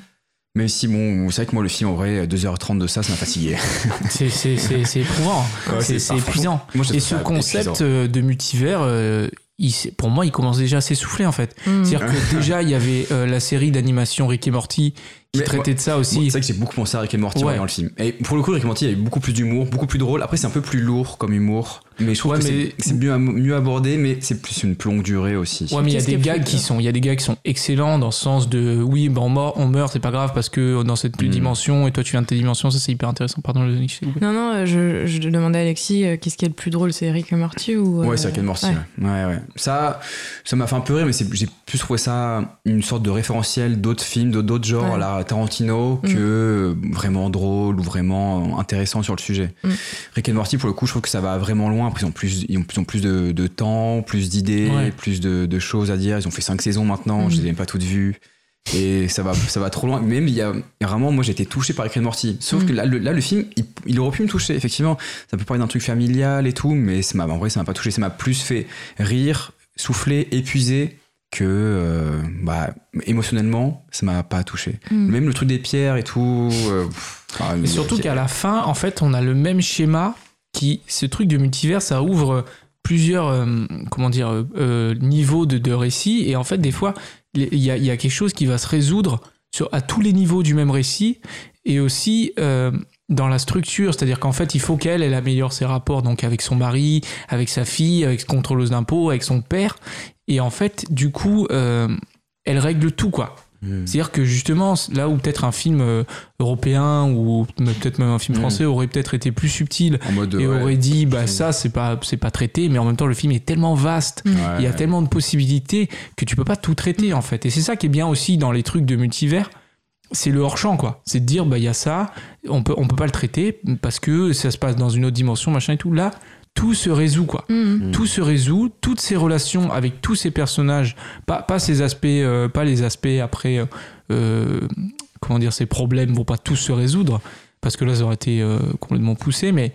Même si, bon, c'est vrai que moi, le film, en vrai, 2h30 de ça, ça m'a fatigué. C'est- éprouvant. Ouais, c'est épuisant. Moi, Et ce concept épuisant. euh, de multivers, euh, il pour moi, il commence déjà à s'essouffler en fait. Mm. C'est-à-dire que déjà, il y avait euh, la série d'animation Rick et Morty qui Mais traitait de ça aussi. C'est vrai que j'ai beaucoup pensé à Rick et Morty en Ouais. voyant le film. Et pour le coup, Rick et Morty, il y avait beaucoup plus d'humour, beaucoup plus drôle. Après, c'est un peu plus lourd comme humour. Mais je trouve Ouais, que mais- c'est- mieux, mieux abordé, mais c'est plus une plus longue durée aussi. Ouais, mais il y a des gags qui sont, il y a des gags qui sont excellents dans le sens de, oui, ben on meurt, on meurt, c'est pas grave parce que dans cette Mm. dimension et toi tu viens de ta dimension, ça c'est hyper intéressant. Pardon, le. Non, non, je, je demandais à Alexis euh, qu'est-ce qui est le plus drôle, c'est Rick et Morty ou. Ouais, euh, c'est Rick and Morty. ouais. Ouais, ouais. ouais. Ça, ça m'a fait un peu rire, mais c'est- j'ai plus trouvé ça une sorte de référentiel d'autres films, de- d'autres genres, Ouais. à la Tarantino, Mm. que vraiment drôle ou vraiment intéressant sur le sujet. Mm. Rick and Morty, pour le coup, je trouve que ça va vraiment loin. Ils ont plus, ils ont, ils ont plus de, de temps, plus d'idées, Ouais. plus de, de choses à dire. Ils ont fait cinq saisons maintenant, je les ai même pas toutes vues. Et ça va, ça va trop loin. Même, il y a, vraiment, moi, j'ai été touché par Rick and Morty. Sauf que là le, là, le film, il, il aurait pu me toucher, effectivement. Ça peut parler d'un truc familial et tout, mais ça en vrai, ça m'a pas touché. Ça m'a plus fait rire, souffler, épuiser que, euh, bah, émotionnellement, ça m'a pas touché. Mm. Même le truc des pierres et tout. euh, pff, il- surtout qu'à la fin, en fait, on a le même schéma ce truc de multivers, ça ouvre plusieurs, euh, comment dire, euh, niveaux de, de récit. Et en fait, des fois, il y a, quelque chose qui va se résoudre à tous les niveaux du même récit et aussi euh, dans la structure. C'est-à-dire qu'en fait, il faut qu'elle, elle améliore ses rapports donc avec son mari, avec sa fille, avec contrôleuse d'impôts, avec son père. Et en fait, du coup, elle règle tout, quoi. Mm. C'est-à-dire que justement, là où peut-être un film euh, européen ou peut-être même un film Mm. français aurait peut-être été plus subtil En mode. et ouais, aurait dit bah ça c'est pas c'est pas traité, mais en même temps le film est tellement vaste, ouais, il y a ouais. tellement de possibilités que tu peux pas tout traiter en fait. Et c'est ça qui est bien aussi dans les trucs de multivers, c'est le hors champ quoi. C'est de dire bah il y a ça, on peut on peut pas le traiter parce que ça se passe dans une autre dimension machin et tout. Là tout se résout quoi Mm. Mm. tout se résout, toutes ces relations avec tous ces personnages, pas, pas ces aspects, euh, pas les aspects après, euh, euh, comment dire, ces problèmes vont pas tous se résoudre, parce que là ça aurait été euh, complètement poussé, mais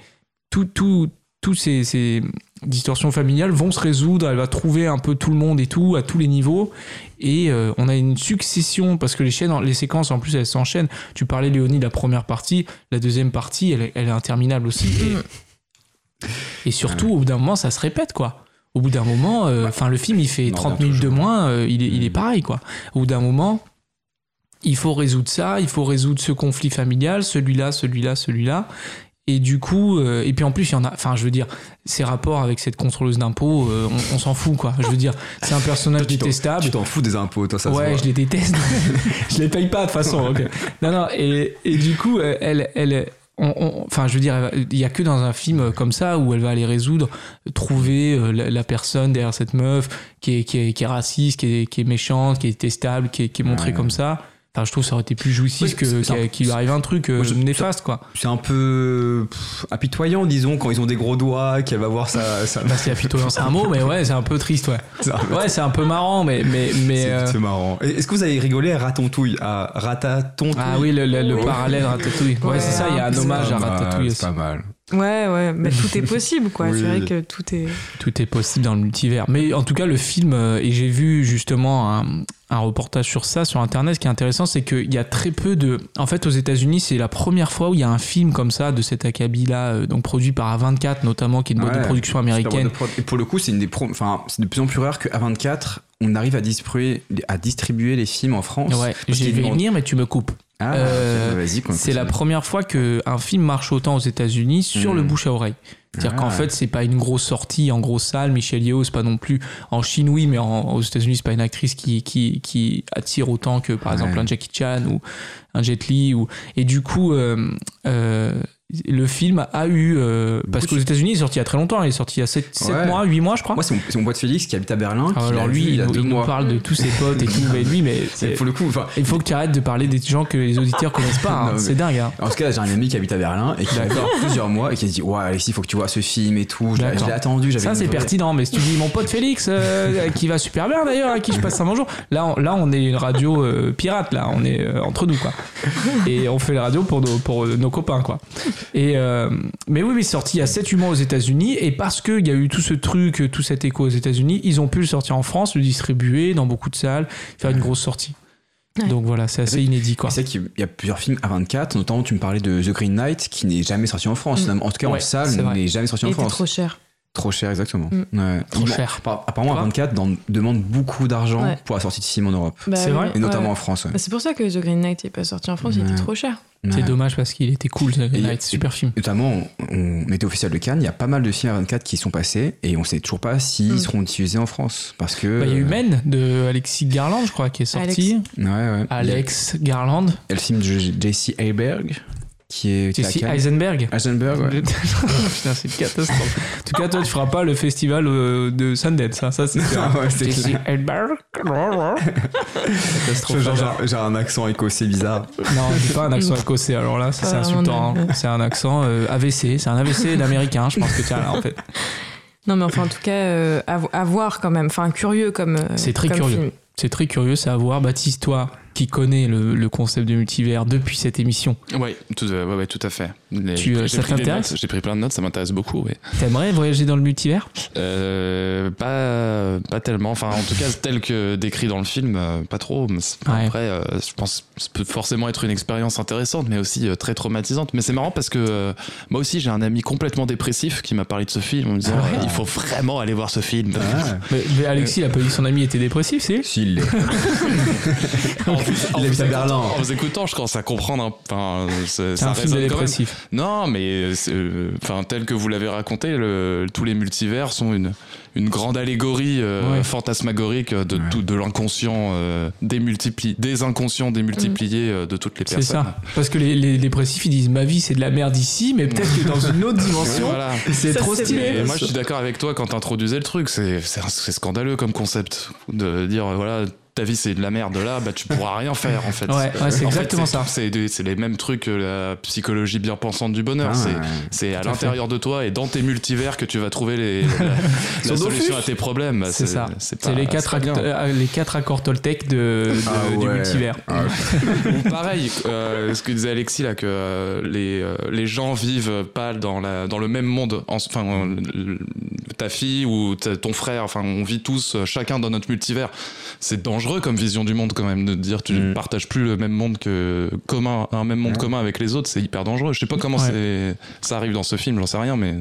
tout, tout, tous ces, ces distorsions familiales vont se résoudre, elle va trouver un peu tout le monde et tout, à tous les niveaux, et euh, on a une succession, parce que les chaînes, les séquences en plus elles s'enchaînent, tu parlais Léonie de la première partie, la deuxième partie elle, est- elle est interminable aussi, et, surtout au bout d'un moment ça se répète quoi. Au bout d'un moment, euh, enfin le film il fait On en 30 revient minutes de moins, euh, il, est, il est Mm. pareil quoi. Au bout d'un moment, il faut résoudre ça, il faut résoudre ce conflit familial, celui-là, celui-là, celui-là. Et du coup, euh, et puis en plus, il y en a, enfin, je veux dire, ses rapports avec cette contrôleuse d'impôts, euh, on, on s'en fout, quoi. Je veux dire, c'est un personnage Tu détestable. Tu t'en fous des impôts, toi, ça ouais, je les déteste. je les paye pas de toute façon. ok. Non, non. Et, et du coup, elle, elle, enfin, je veux dire, il y a que dans un film comme ça où elle va aller résoudre, trouver euh, la, la personne derrière cette meuf qui est, qui est, qui est raciste, qui est, qui est méchante, qui est détestable, qui est, qui est montrée Ouais. comme ça. Enfin, je trouve que ça aurait été plus jouissif Oui, qu'il lui arrive un truc euh, je- néfaste, quoi. C'est un peu pff, apitoyant, disons, quand ils ont des gros doigts, qu'elle va voir sa. sa... Bah, c'est apitoyant, c'est un mot, mais ouais, c'est un peu triste, ouais. Ouais, c'est un peu marrant, mais mais mais. c'est- euh, marrant. Est-ce que vous avez rigolé à Ratatouille À Ratatontouille Ah oui, le, le- parallèle Ratatouille. Ouais, Ouais, c'est ça, il y a un hommage à Ratatouille C'est pas mal. Ouais, ouais, mais tout est possible, quoi. Oui. C'est vrai que tout est. Tout est possible dans le multivers. Mais en tout cas, le film, euh, et j'ai vu justement un, un reportage sur ça sur Internet, ce qui est intéressant, c'est qu'il y a très peu de... En fait, aux États-Unis, c'est la première fois où il y a un film comme ça, de cet acabit-là, euh, donc produit par A24 notamment, qui est une boîte Ouais. de production américaine. Et pour le coup, c'est une des pro- enfin, c'est de plus en plus rare qu'à 24, on arrive à distribuer, à distribuer les films en France. Ouais, y demandent- venir, mais tu me coupes. Ah, Euh, C'est la première fois qu'un film marche autant aux États-Unis sur Hmm. le bouche à oreille. C'est-à-dire Ah. qu'en fait, c'est pas une grosse sortie en grosse salle. Michelle Yeoh, c'est pas non plus en Chine, oui, mais en- aux États-Unis, c'est pas une actrice qui, qui, qui attire autant que par Ouais. exemple un Jackie Chan ou un Jet Li. Ou... Et du coup, euh, euh, le film a eu. euh, parce qu'aux États-Unis, il est sorti il y a très longtemps. Il est sorti il y a 7, Ouais. mois, 8 mois, je crois. Moi, c'est mon, pote Félix qui habite à Berlin. Ah, alors lui, vu il y a il, deux il nous parle de tous ses potes et tout. Mais lui, mais pour le coup. enfin, il faut que tu arrêtes de parler des gens que les auditeurs connaissent pas. hein. C'est dingue. hein. En tout cas, j'ai un ami qui habite à Berlin et qui a plusieurs mois et qui a dit Ouais, Alexis, il faut que tu vois ce film et tout. Je l'ai attendu. Ça, c'est pertinent. Mais si tu dis mon pote Félix, euh, qui va super bien d'ailleurs, à qui je passe un bonjour, là, on, là, on est une radio euh, pirate, là, on est euh, entre nous, quoi. Et on fait la radio pour nos, pour nos copains, quoi. Et, euh, mais oui, mais sorti il y a 7-8 mois aux États-Unis. Et parce qu'il y a eu tout ce truc, tout cet écho aux États-Unis, ils ont pu le sortir en France, le distribuer dans beaucoup de salles, faire une grosse sortie. Ouais. Donc voilà, c'est assez inédit, quoi. C'est qu'il y a plusieurs films à 24, notamment tu me parlais de The Green Knight qui n'est jamais sorti en France. Mm. En tout cas, Ouais, en salle, n'est jamais sorti en France. trop cher. Trop cher, exactement. Mm. Ouais. Trop cher. appa- Apparemment, A24 dans- demande beaucoup d'argent Ouais. pour la sortie de film en Europe. Bah C'est vrai Et notamment ouais. en France. ouais. Bah, c'est pour ça que The Green Knight n'est pas sorti en France, il était trop cher. C'est dommage parce qu'il était cool, The Green Et- Knight, super film. Notamment, on, on était officiel de Cannes, il y a pas mal de films à 24 qui sont passés et on sait toujours pas s'ils Mm. seront diffusés en France. Parce que. Bah, Il y a eu Men de Alexis Garland, je crois, qui est sorti. Ouais, ouais. Alex Garland. A le film de J.C. Heiberg qui est. qui est à Jesse Cannes. Eisenberg. Eisenberg, ouais. Putain, c'est une catastrophe. En tout cas, toi, tu feras pas le festival euh, de Sundance, hein, ça c'est. Ah ouais, c'est Jesse clair. Eisenberg. Genre, Catastrophe. genre, j'ai un accent écossais bizarre. Non, c'est pas un accent écossais, alors là, c'est Pas insultant. hein. C'est un accent euh, AVC, c'est un AVC d'américain, je pense que tu as là en fait. Non, mais enfin, en tout cas, euh, à, à voir quand même. Enfin, curieux comme. euh, C'est très comme curieux. C'est très curieux, c'est à voir. Baptiste, toi, qui connais le, le concept de multivers depuis cette émission, Ouais, tout, euh, ouais, ouais, tout à fait. Les- Tu, euh, j'ai ça t'intéresse? J'ai pris plein de notes, ça m'intéresse beaucoup. Ouais. t'aimerais voyager dans le multivers? Euh, pas, pas tellement. Enfin, en tout cas, tel que décrit dans le film, pas trop. Mais c'est- Ouais. Après, euh, je pense que ça peut forcément être une expérience intéressante, mais aussi euh, très traumatisante. Mais c'est marrant parce que euh, moi aussi, j'ai un ami complètement dépressif qui m'a parlé de ce film en me disant Ah ouais il faut vraiment aller voir ce film. Ah, mais, mais Alexis, il a pas dit que son ami était dépressif, c'est s'il l'est. En, Il habite à vous Berlin. écoutant- en vous écoutant, je commence à comprendre. Enfin, c'est- C'est un film dépressif. Non, mais c'est, euh, enfin tel que vous l'avez raconté, le- tous les multivers sont une une grande allégorie euh, Ouais. fantasmagorique de Ouais. tout de l'inconscient euh, démultiplié, des inconscients démultipliés euh, de toutes les C'est personnes. ça. Parce que les, les dépressifs, ils disent ma vie, c'est de la merde ici, mais peut-être que dans une autre dimension, voilà. c'est trop c'est stylé. Et moi, je suis d'accord avec toi quand t'introduisais le truc. C'est c'est c'est scandaleux comme concept de dire euh, voilà. Ta vie c'est de la merde là, bah tu pourras rien faire en fait. Ouais, ouais, c'est fait, exactement ça. C'est les mêmes trucs que la psychologie bien pensante du bonheur. Ah, c'est à l'intérieur de toi et dans tes multivers que tu vas trouver les, la, la solution à tes problèmes. C'est ça. C'est les quatre, euh, les quatre accords Toltec de, de- Ah du multivers. Ah, pareil, euh, ce que disait Alexis là, que euh, les, euh, les gens vivent pas dans, la, dans le même monde. En- Enfin, euh, ta fille ou ta- ton frère, enfin, on vit tous chacun dans notre multivers. C'est dangereux comme vision du monde quand même de dire tu Mm. partages plus le même monde que commun, un même monde Ouais. commun avec les autres. C'est hyper dangereux. Je sais pas comment Ouais. c'est ça arrive dans ce film, j'en sais rien, mais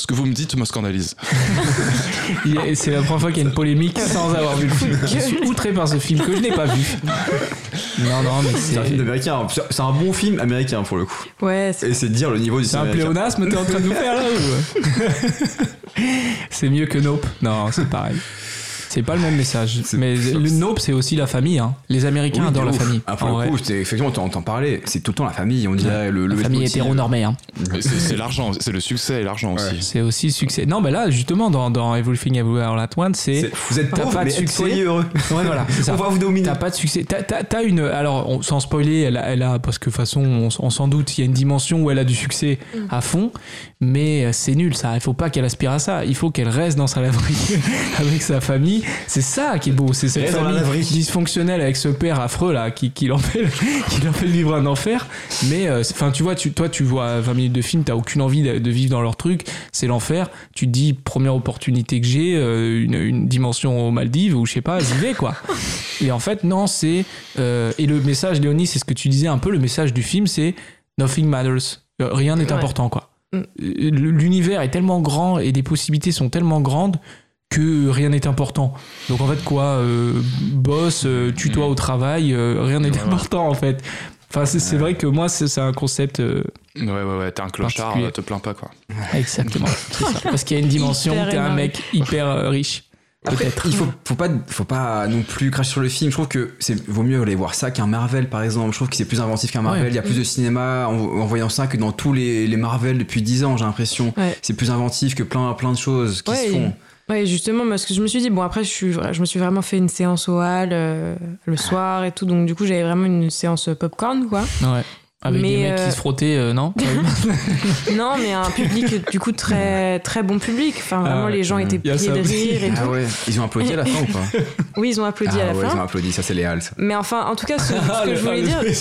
Ce que vous me dites me scandalise. C'est la première fois qu'il y a une polémique sans avoir vu le film. Je suis outré par ce film que je n'ai pas vu. Non, non, mais C'est un film américain. C'est un bon film américain pour le coup. Ouais, c'est Et c'est dire le niveau du C'est un pléonasme, t'es en train de nous faire là ou C'est mieux que Nope. Non, c'est pareil. C'est pas le même message. Mais le Nope, c'est aussi la famille. Hein. Les Américains Oui, adorent la famille. Ah, pour en le coup, c'est- effectivement, t'en parler. C'est tout le temps la famille, on dirait le, le La famille hétéronormée. Hein. Mais C'est l'argent, c'est le succès et l'argent Ouais. aussi. C'est aussi succès. Non, mais là, justement, dans, dans Everything Everywhere All At Once, c'est. Vous êtes pauvre, pas de mais succès. soyez heureux. Ouais, voilà, ça. On va vous dominer. T'as pas de succès. T'as, t'as- t'as une. Alors, on- sans spoiler, elle a, elle a- parce que de toute façon, on, on s'en doute, il y a une dimension où elle a du succès à fond, mais euh, c'est nul ça. Il faut pas qu'elle aspire à ça. Il faut qu'elle reste dans sa laverie avec sa famille. C'est ça qui est beau. C'est cette famille dysfonctionnelle avec ce père affreux là qui, qui l'empêche qui l'empêche de vivre un enfer. Mais, euh, enfin, tu vois, tu, toi, tu vois 20 minutes de film, t'as aucune envie de, de vivre dans leur truc. C'est l'enfer. Tu te dis, première opportunité que j'ai, euh, une, une dimension aux Maldives ou je sais pas, j'y vais quoi. Et en fait, non, c'est. euh, et le message, Léonie, c'est ce que tu disais un peu, le message du film, c'est Nothing matters. Rien n'est Ouais. important, quoi. Mm. L'univers est tellement grand et les possibilités sont tellement grandes que rien n'est important. Donc en fait, quoi euh, Boss, euh, tue-toi Mm. au travail, euh, rien n'est Ouais, ouais. important en fait. Enfin, c'est vrai que moi, c'est un concept. euh, Ouais, ouais, ouais, t'es un clochard, te plains pas quoi. exactement. ça. Parce qu'il y a une dimension, t'es un mec hyper euh, riche. Après, Peut-être. il faut, faut pas, faut pas non plus cracher sur le film. Je trouve que c'est vaut mieux aller voir ça qu'un Marvel, par exemple. Je trouve que c'est plus inventif qu'un Marvel. Ouais. Il y a plus de cinéma en, en voyant ça que dans tous les, les Marvel depuis 10 ans, j'ai l'impression. Ouais. C'est plus inventif que plein, plein de choses qui Ouais, se font. Ouais, justement, parce que je me suis dit, bon, après, je, suis, je me suis vraiment fait une séance au hall euh, le soir et tout, donc du coup, j'avais vraiment une séance popcorn, quoi. Ouais. Avec Mais, des mecs euh, qui se frottaient, euh, non non, mais un public, du coup, très, très bon public. Enfin, vraiment, Ah ouais. les gens étaient pliés de rire et Ah tout. ouais, ils ont applaudi à la fin ou pas Oui, ils ont applaudi Ah à la ouais, fin. ils ont applaudi, ça c'est léal ça. Mais enfin, en tout cas, ce, ce Ah, que je voulais ah, dire,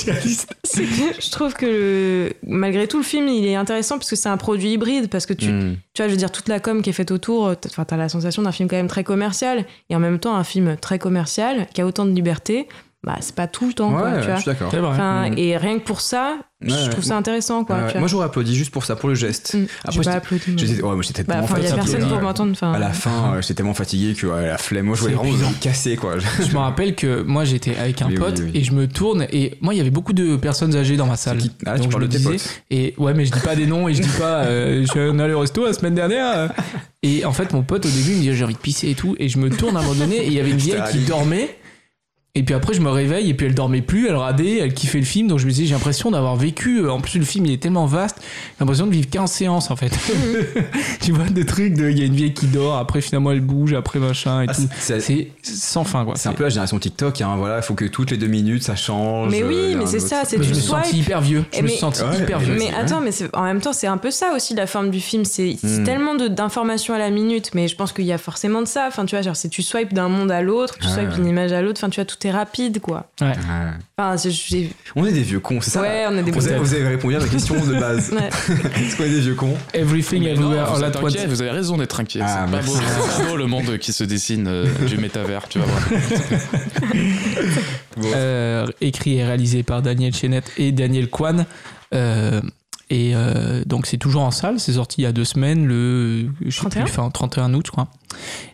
c'est que je trouve que le- malgré tout, le film, il est intéressant parce que c'est un produit hybride. Parce que tu, Hmm. tu vois, je veux dire, toute la com qui est faite autour, t'as la sensation d'un film quand même très commercial et en même temps un film très commercial qui a autant de liberté. Bah, c'est pas tout le temps, quoi, tu je vois. suis d'accord. Enfin, Mm. Et rien que pour ça, Ouais, je trouve ça intéressant, quoi. Ouais. tu vois. Moi j'aurais applaudi juste pour ça, pour le geste. Mm. J'ai Après, pas j'étais- applaudi. j'étais ouais, j'étais Bah, tellement enfin, il y a fatigué. personne pour Ouais. m'entendre. Enfin, À la fin, euh, j'étais tellement fatigué que ouais, la flemme. Moi, je voulais vraiment casser quoi. Je me rappelle que moi j'étais avec un Oui, pote oui. et je me tourne et moi il y avait beaucoup de personnes âgées dans ma salle. Qui- Ah, tu Donc je me disais et ouais mais je dis pas des noms et je dis pas euh, je suis allé au resto la semaine dernière euh. et en fait mon pote au début il me dit j'ai envie de pisser et tout et je me tourne à un moment donné et il y avait une vieille qui dormait et puis après je me réveille et puis elle dormait plus elle radait elle kiffait le film donc je me disais j'ai l'impression d'avoir vécu euh, en plus le film il est tellement vaste j'ai l'impression de vivre 15 séances en fait tu vois des trucs de il y a une vieille qui dort après finalement elle bouge après machin et Ah, tout c'est- c'est c'est sans fin quoi c'est un peu la génération TikTok. Hein, voilà, il faut que toutes les deux minutes ça change. Mais euh, oui, a mais c'est autre- ça, c'est tu je me hyper vieux. Je me mais- senti Ouais, hyper mais vieux. Mais c'est attends, mais c'est- en même temps, c'est un peu ça aussi la forme du film. C'est c'est Mm. tellement de- d'informations à la minute, mais je pense qu'il y a forcément de ça. Enfin, tu vois, genre, si tu swipes d'un monde à l'autre, tu Ouais, swipes d'une image à l'autre, enfin, tu vois, tout est rapide, quoi. Ouais. Enfin, j'ai- On est des vieux cons, c'est ça Ouais, on est des vous, avez, cons. vous avez répondu à la question de base. Ouais. Est-ce qu'on est des vieux cons Everything Mais Everywhere vous All At Once. vous avez raison d'être inquiet. Ah, c'est pas merci. beau, c'est pas beau le monde qui se dessine euh, du métavers, tu vas voir. Euh, écrit et réalisé par Daniel Chenette et Daniel Kwan. Euh, et euh, donc c'est toujours en salle, c'est sorti il y a deux semaines, le je sais 31? plus, fin, 31 août je crois.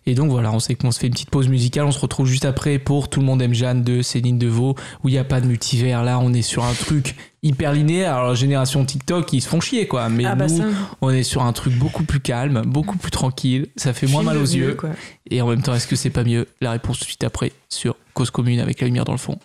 Et donc voilà, on sait qu'on se fait une petite pause musicale, on se retrouve juste après pour Tout le monde aime Jeanne de Céline Deveau, où il n'y a pas de multivers, là on est sur un truc hyper linéaire, alors génération TikTok ils se font chier quoi, mais Ah bah nous ça. on est sur un truc beaucoup plus calme, beaucoup plus tranquille, ça fait moins mal aux yeux, quoi. et en même temps est-ce que c'est pas mieux? La réponse tout de suite après sur Cause Commune avec la lumière dans le fond.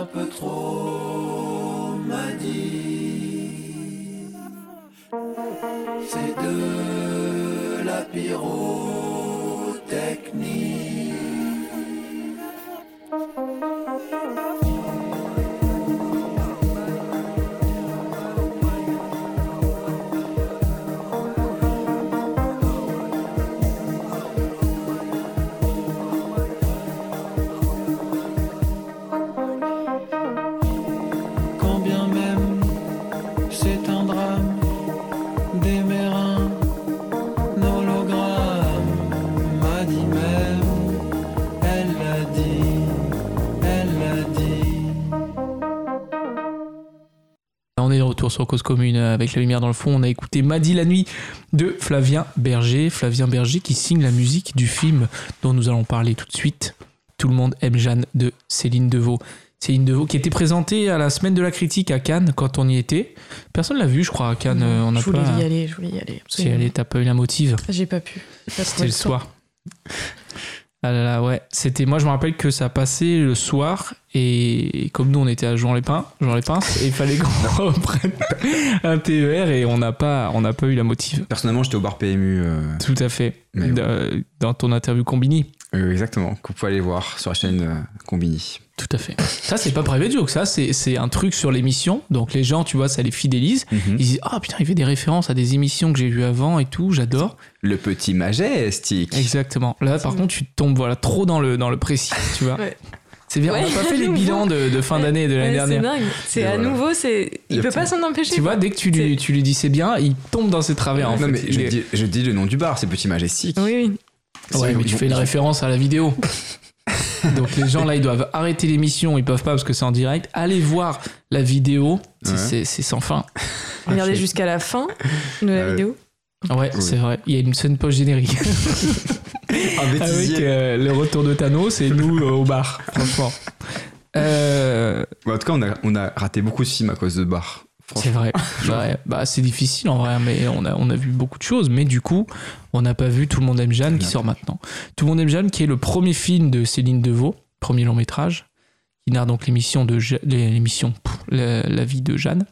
Un peu trop m'a dit retour sur Cause Commune euh, avec la lumière dans le fond. On a écouté Madi la nuit de Flavien Berger. Flavien Berger qui signe la musique du film dont nous allons parler tout de suite. Tout le monde aime Jeanne de Céline Deveau. Céline Deveau qui était présentée à la semaine de la critique à Cannes quand on y était. Personne l'a vu, je crois, à Cannes. euh, On a je voulais pas. y aller, je voulais y aller. Si elle est, t'as pas eu la motive. J'ai pas pu. C'était le soir. Ah là là, ouais. C'était, moi, je me rappelle que ça passait le soir et comme nous, on était à Jean-les-Pins, Jean-les-Pins, et il fallait qu'on reprenne un TER et on n'a pas, on n'a pas eu la motive. Personnellement, j'étais au bar PMU. euh, Tout à fait. Mais Dans ton interview Combini. Euh, exactement, que vous pouvez aller voir sur la chaîne euh, Combini. Tout à fait. Ça, c'est pas private joke, ça, c'est, c'est un truc sur l'émission. Donc les gens, tu vois, ça les fidélise. Mhm. Ils disent, ah putain, il fait des références à des émissions que j'ai vues avant et tout, j'adore. Le petit majestic. Exactement. Là, par contre, tu tombes voilà, trop dans le, dans le précis, tu vois. Ouais. C'est bien, on Ouais, n'a pas fait les bilans de, de fin d'année de l'année Ouais, c'est dernière. dingue. C'est à voilà. nouveau, c'est. Il peut pas s'en empêcher. Tu vois, dès que tu lui, tu lui dis c'est bien, il tombe dans ses travers. En non, fait. mais je est- dis, je dis le nom du bar, c'est Petit Majestic. Oui, oui. Ouais, mais tu fais une référence à la vidéo. Donc les gens là, ils doivent arrêter l'émission, ils peuvent pas parce que c'est en direct. Allez voir la vidéo, c'est- Ouais. sans fin. Regardez jusqu'à la fin de la vidéo. Ouais, Oui. c'est vrai. Il y a une scène post générique avec euh, le retour de Thanos et nous euh, au bar. Franchement. Euh, en tout cas, on a, on a raté beaucoup de films à cause de bar. C'est vrai. Ouais, bah, c'est difficile en vrai, mais on a, on a vu beaucoup de choses. Mais du coup, on n'a pas vu Tout le monde aime Jeanne qui sort maintenant. Tout le monde aime Jeanne qui est le premier film de Céline Deveau, premier long métrage, qui narre donc l'émission de l'émission la vie de Jeanne.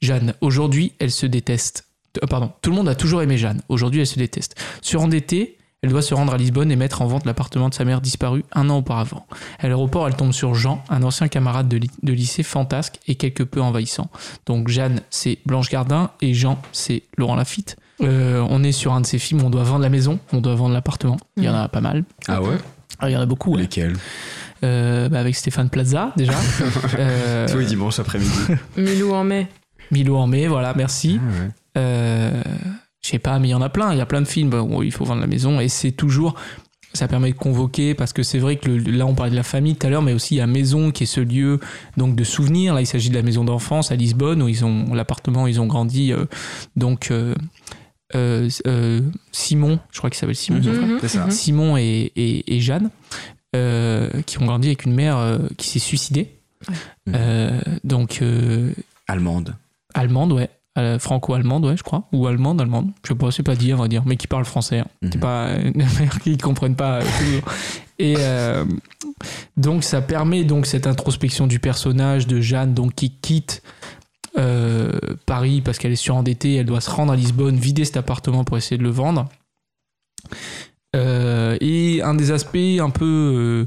Jeanne, aujourd'hui, elle se déteste. Euh, pardon, tout le monde a toujours aimé Jeanne. Aujourd'hui, elle se déteste. Surendettée, elle doit se rendre à Lisbonne et mettre en vente l'appartement de sa mère disparue un an auparavant. À l'aéroport, elle tombe sur Jean, un ancien camarade de, ly- de lycée fantasque et quelque peu envahissant. Donc Jeanne, c'est Blanche Gardin et Jean, c'est Laurent Lafitte. Euh, on est sur un de ces films où on doit vendre la maison, on doit vendre l'appartement. Il y en a pas mal. Ah ouais? Ah, il y en a beaucoup. ouais. Lesquels? Euh, bah, avec Stéphane Plaza déjà. Euh, Tous les dimanches après-midi. Milou en mai. Milo en mai, voilà, merci. Ah ouais. Je sais pas, mais il y en a plein. Il y a plein de films où il faut vendre la maison et c'est toujours. Ça permet de convoquer parce que c'est vrai que le- là on parlait de la famille tout à l'heure, mais aussi il y a Maison qui est ce lieu donc de souvenirs. Là il s'agit de la maison d'enfance à Lisbonne où ils ont l'appartement, où ils ont grandi. euh, donc euh, euh, euh, Simon, je crois qu'il s'appelle Simon. Mhm, C'est ça. Simon et, et- et Jeanne, euh, qui ont grandi avec une mère euh, qui s'est suicidée. Ouais. Euh, donc, euh, Allemande. allemande, ouais. Euh, franco-allemande, ouais, je crois. Ou allemande, allemande. Je sais pas, c'est pas dire, on va dire. Mais qui parle français. hein. C'est Mhm. pas qui ne comprennent pas euh, toujours. Et euh, donc, ça permet donc cette introspection du personnage de Jeanne, donc qui quitte. euh, Paris parce qu'elle est surendettée, elle doit se rendre à Lisbonne, vider cet appartement pour essayer de le vendre. Euh, et un des aspects un peu euh,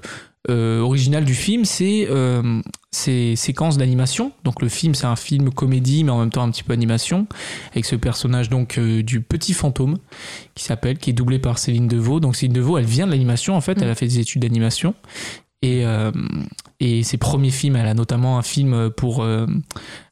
euh, original du film, c'est euh, ces séquences d'animation. Donc le film, c'est un film comédie, mais en même temps un petit peu animation, avec ce personnage donc euh, du petit fantôme qui s'appelle, qui est doublé par Céline Deveau. Donc Céline Deveau, elle vient de l'animation en fait, elle a fait des études d'animation. Et, euh, et ses premiers films, elle a notamment un film pour euh,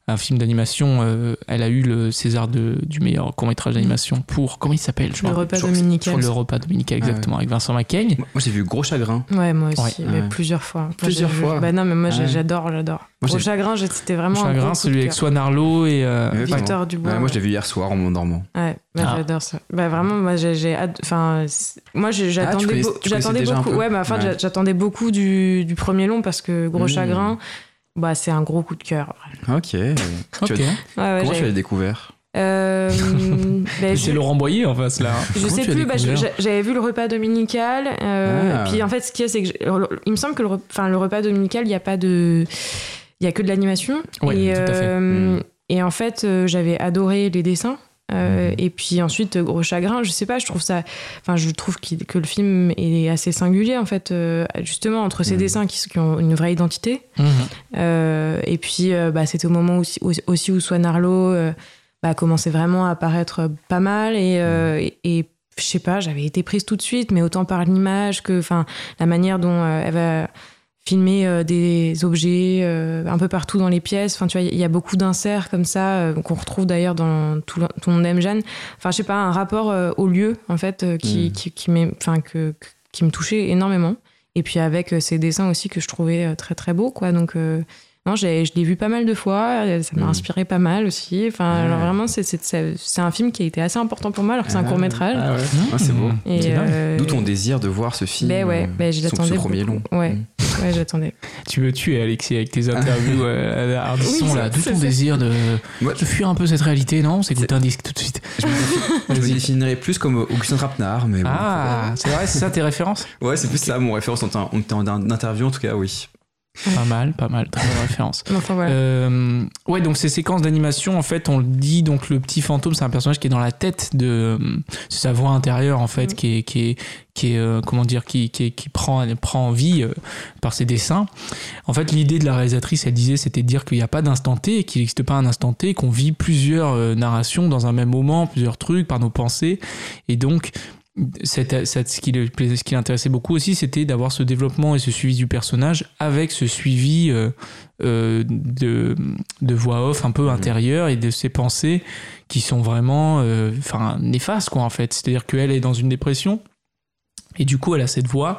un film d'animation. euh, elle a eu le César de, du meilleur court métrage d'animation pour comment il s'appelle Le repas dominical. Le repas dominical, exactement, avec Vincent Macaigne. Moi, j'ai vu Gros Chagrin. Ouais, moi aussi, Ouais. mais Ouais. plusieurs fois. Moi, Plusieurs fois. Bah non, mais moi j'adore, j'adore. Gros chagrin, c'était vraiment un Chagrin, gros coup celui avec. Swan Arlo et euh. Victor Dubois. Ouais, moi, je l'ai vu hier soir en m'endormant. Ouais, bah, Ah. j'adore ça. Bah vraiment, moi j'ai, enfin, moi tu j'attendais, un beaucoup. Ouais, mais enfin, j'attendais beaucoup du, du premier long parce que Gros Mmh. Chagrin, bah c'est un gros coup de cœur. Ok. Tu as- Ouais, ouais, Comment tu l'as découvert Euh, ben, C'est je- Laurent Boyer en face là. Je Comment sais plus, bah, j'avais vu le repas dominical. euh, Ah. Puis en fait, ce qu'il y a, c'est que je- il me semble que le, re- enfin, le repas dominical, il n'y a pas de. Il y a que de l'animation. Ouais, et, tout à fait. euh, Mm. et en fait, euh, j'avais adoré les dessins. Euh. Et puis ensuite, euh, Gros Chagrin, je sais pas, je trouve ça. Enfin, je trouve que le film est assez singulier, en fait, euh, justement, entre ces Mhm. dessins qui, qui ont une vraie identité. Mhm. Euh, et puis, bah, c'était au moment aussi, aussi où Swan Arlo bah, commençait vraiment à apparaître pas mal. Et, euh, et, et je sais pas, j'avais été prise tout de suite, mais autant par l'image que enfin, la manière dont elle va filmer euh, des objets euh, un peu partout dans les pièces. Enfin, tu vois, il y a beaucoup d'inserts comme ça euh, qu'on retrouve d'ailleurs dans tout, le- tout le monde aime Jeanne. Enfin, je sais pas, un rapport au lieu en fait qui, Mm. qui, qui, enfin, que, qui me touchait énormément. Et puis avec ces dessins aussi que je trouvais très très beaux, quoi. Donc non, j'ai- je l'ai vu pas mal de fois. euh, Ça m'a Mm. inspiré pas mal aussi. Enfin, Ouais. alors vraiment, c'est c'est- c'est c'est un film qui a été assez important pour moi, alors que c'est un Ah, court métrage. Ah ouais, Ah, c'est beau. Euh, D'où ton désir de voir ce film. Ben ouais, euh, ben je l'attendais premier long. Ouais. Mm. Ouais, j'attendais. Tu me tues Alexis avec tes interviews euh, à Ardisson Oui, là. D'où ton désir de, Moi, de fuir un peu cette réalité, non? C'est écouter un disque tout de suite. je me, défi- définirais plus comme Augustin Trapenard, mais bon. Ah, c'est vrai, c'est ça tes références? Ouais, c'est plus ça mon référence en temps en temps d'interview en tout cas, oui. Pas mal, pas mal, très bonne référence. Enfin voilà. Euh, ouais, donc ces séquences d'animation, en fait, on le dit, donc le petit fantôme, c'est un personnage qui est dans la tête de sa voix intérieure, en fait, qui est, qui est, qui est euh, comment dire, qui, qui, est- qui prend, prend vie euh, par ses dessins. En fait, l'idée de la réalisatrice, elle disait, c'était de dire qu'il n'y a pas d'instant T, qu'il n'existe pas un instant T, qu'on vit plusieurs euh, narrations dans un même moment, plusieurs trucs par nos pensées, et donc cette- cette- ce, qui ce qui l'intéressait beaucoup aussi, c'était d'avoir ce développement et ce suivi du personnage avec ce suivi euh, euh, de, de voix off un peu intérieure et de ses pensées qui sont vraiment euh, néfastes quoi en fait. C'est-à-dire qu'elle est dans une dépression et du coup elle a cette voix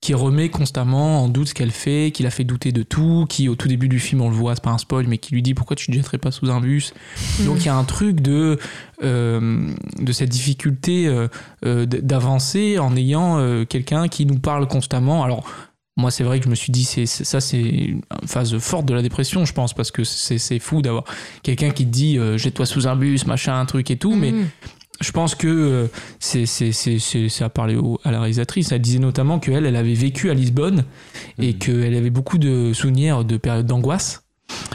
qui remet constamment en doute ce qu'elle fait, qui la fait douter de tout, qui au tout début du film on le voit, c'est pas un spoil, mais qui lui dit pourquoi tu te jetterais pas sous un bus. Donc il y a un truc de, euh, de cette difficulté euh, euh, d'avancer en ayant euh, quelqu'un qui nous parle constamment. Alors moi c'est vrai que je me suis dit c'est ça c'est une phase forte de la dépression je pense parce que c'est c'est fou d'avoir quelqu'un qui te dit jette-toi sous un bus machin un truc et tout mais Mhm. Je pense que euh, c'est c'est c'est à parler au- à la réalisatrice. Elle disait notamment qu'elle elle avait vécu à Lisbonne et Mhm. qu'elle avait beaucoup de souvenirs de périodes d'angoisse.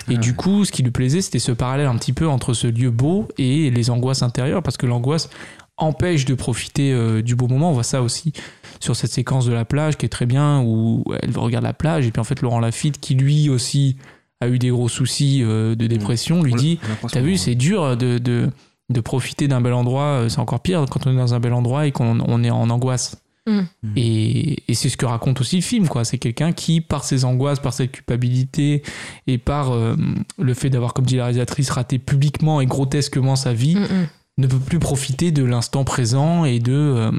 Et Ah du coup, ce qui lui plaisait, c'était ce parallèle un petit peu entre ce lieu beau et les angoisses intérieures, parce que l'angoisse empêche de profiter euh, du beau moment. On voit ça aussi sur cette séquence de la plage qui est très bien, où elle regarde la plage, et puis en fait, Laurent Lafitte, qui lui aussi a eu des gros soucis euh, de dépression, lui dit T'as vu, c'est dur de, de, de profiter d'un bel endroit. euh, C'est encore pire quand on est dans un bel endroit et qu'on on est en angoisse. Mm. Et, et c'est ce que raconte aussi le film. quoi. C'est quelqu'un qui, par ses angoisses, par cette culpabilité et par euh, le fait d'avoir, comme dit la réalisatrice, raté publiquement et grotesquement sa vie, Mhm. ne peut plus profiter de l'instant présent et de, euh,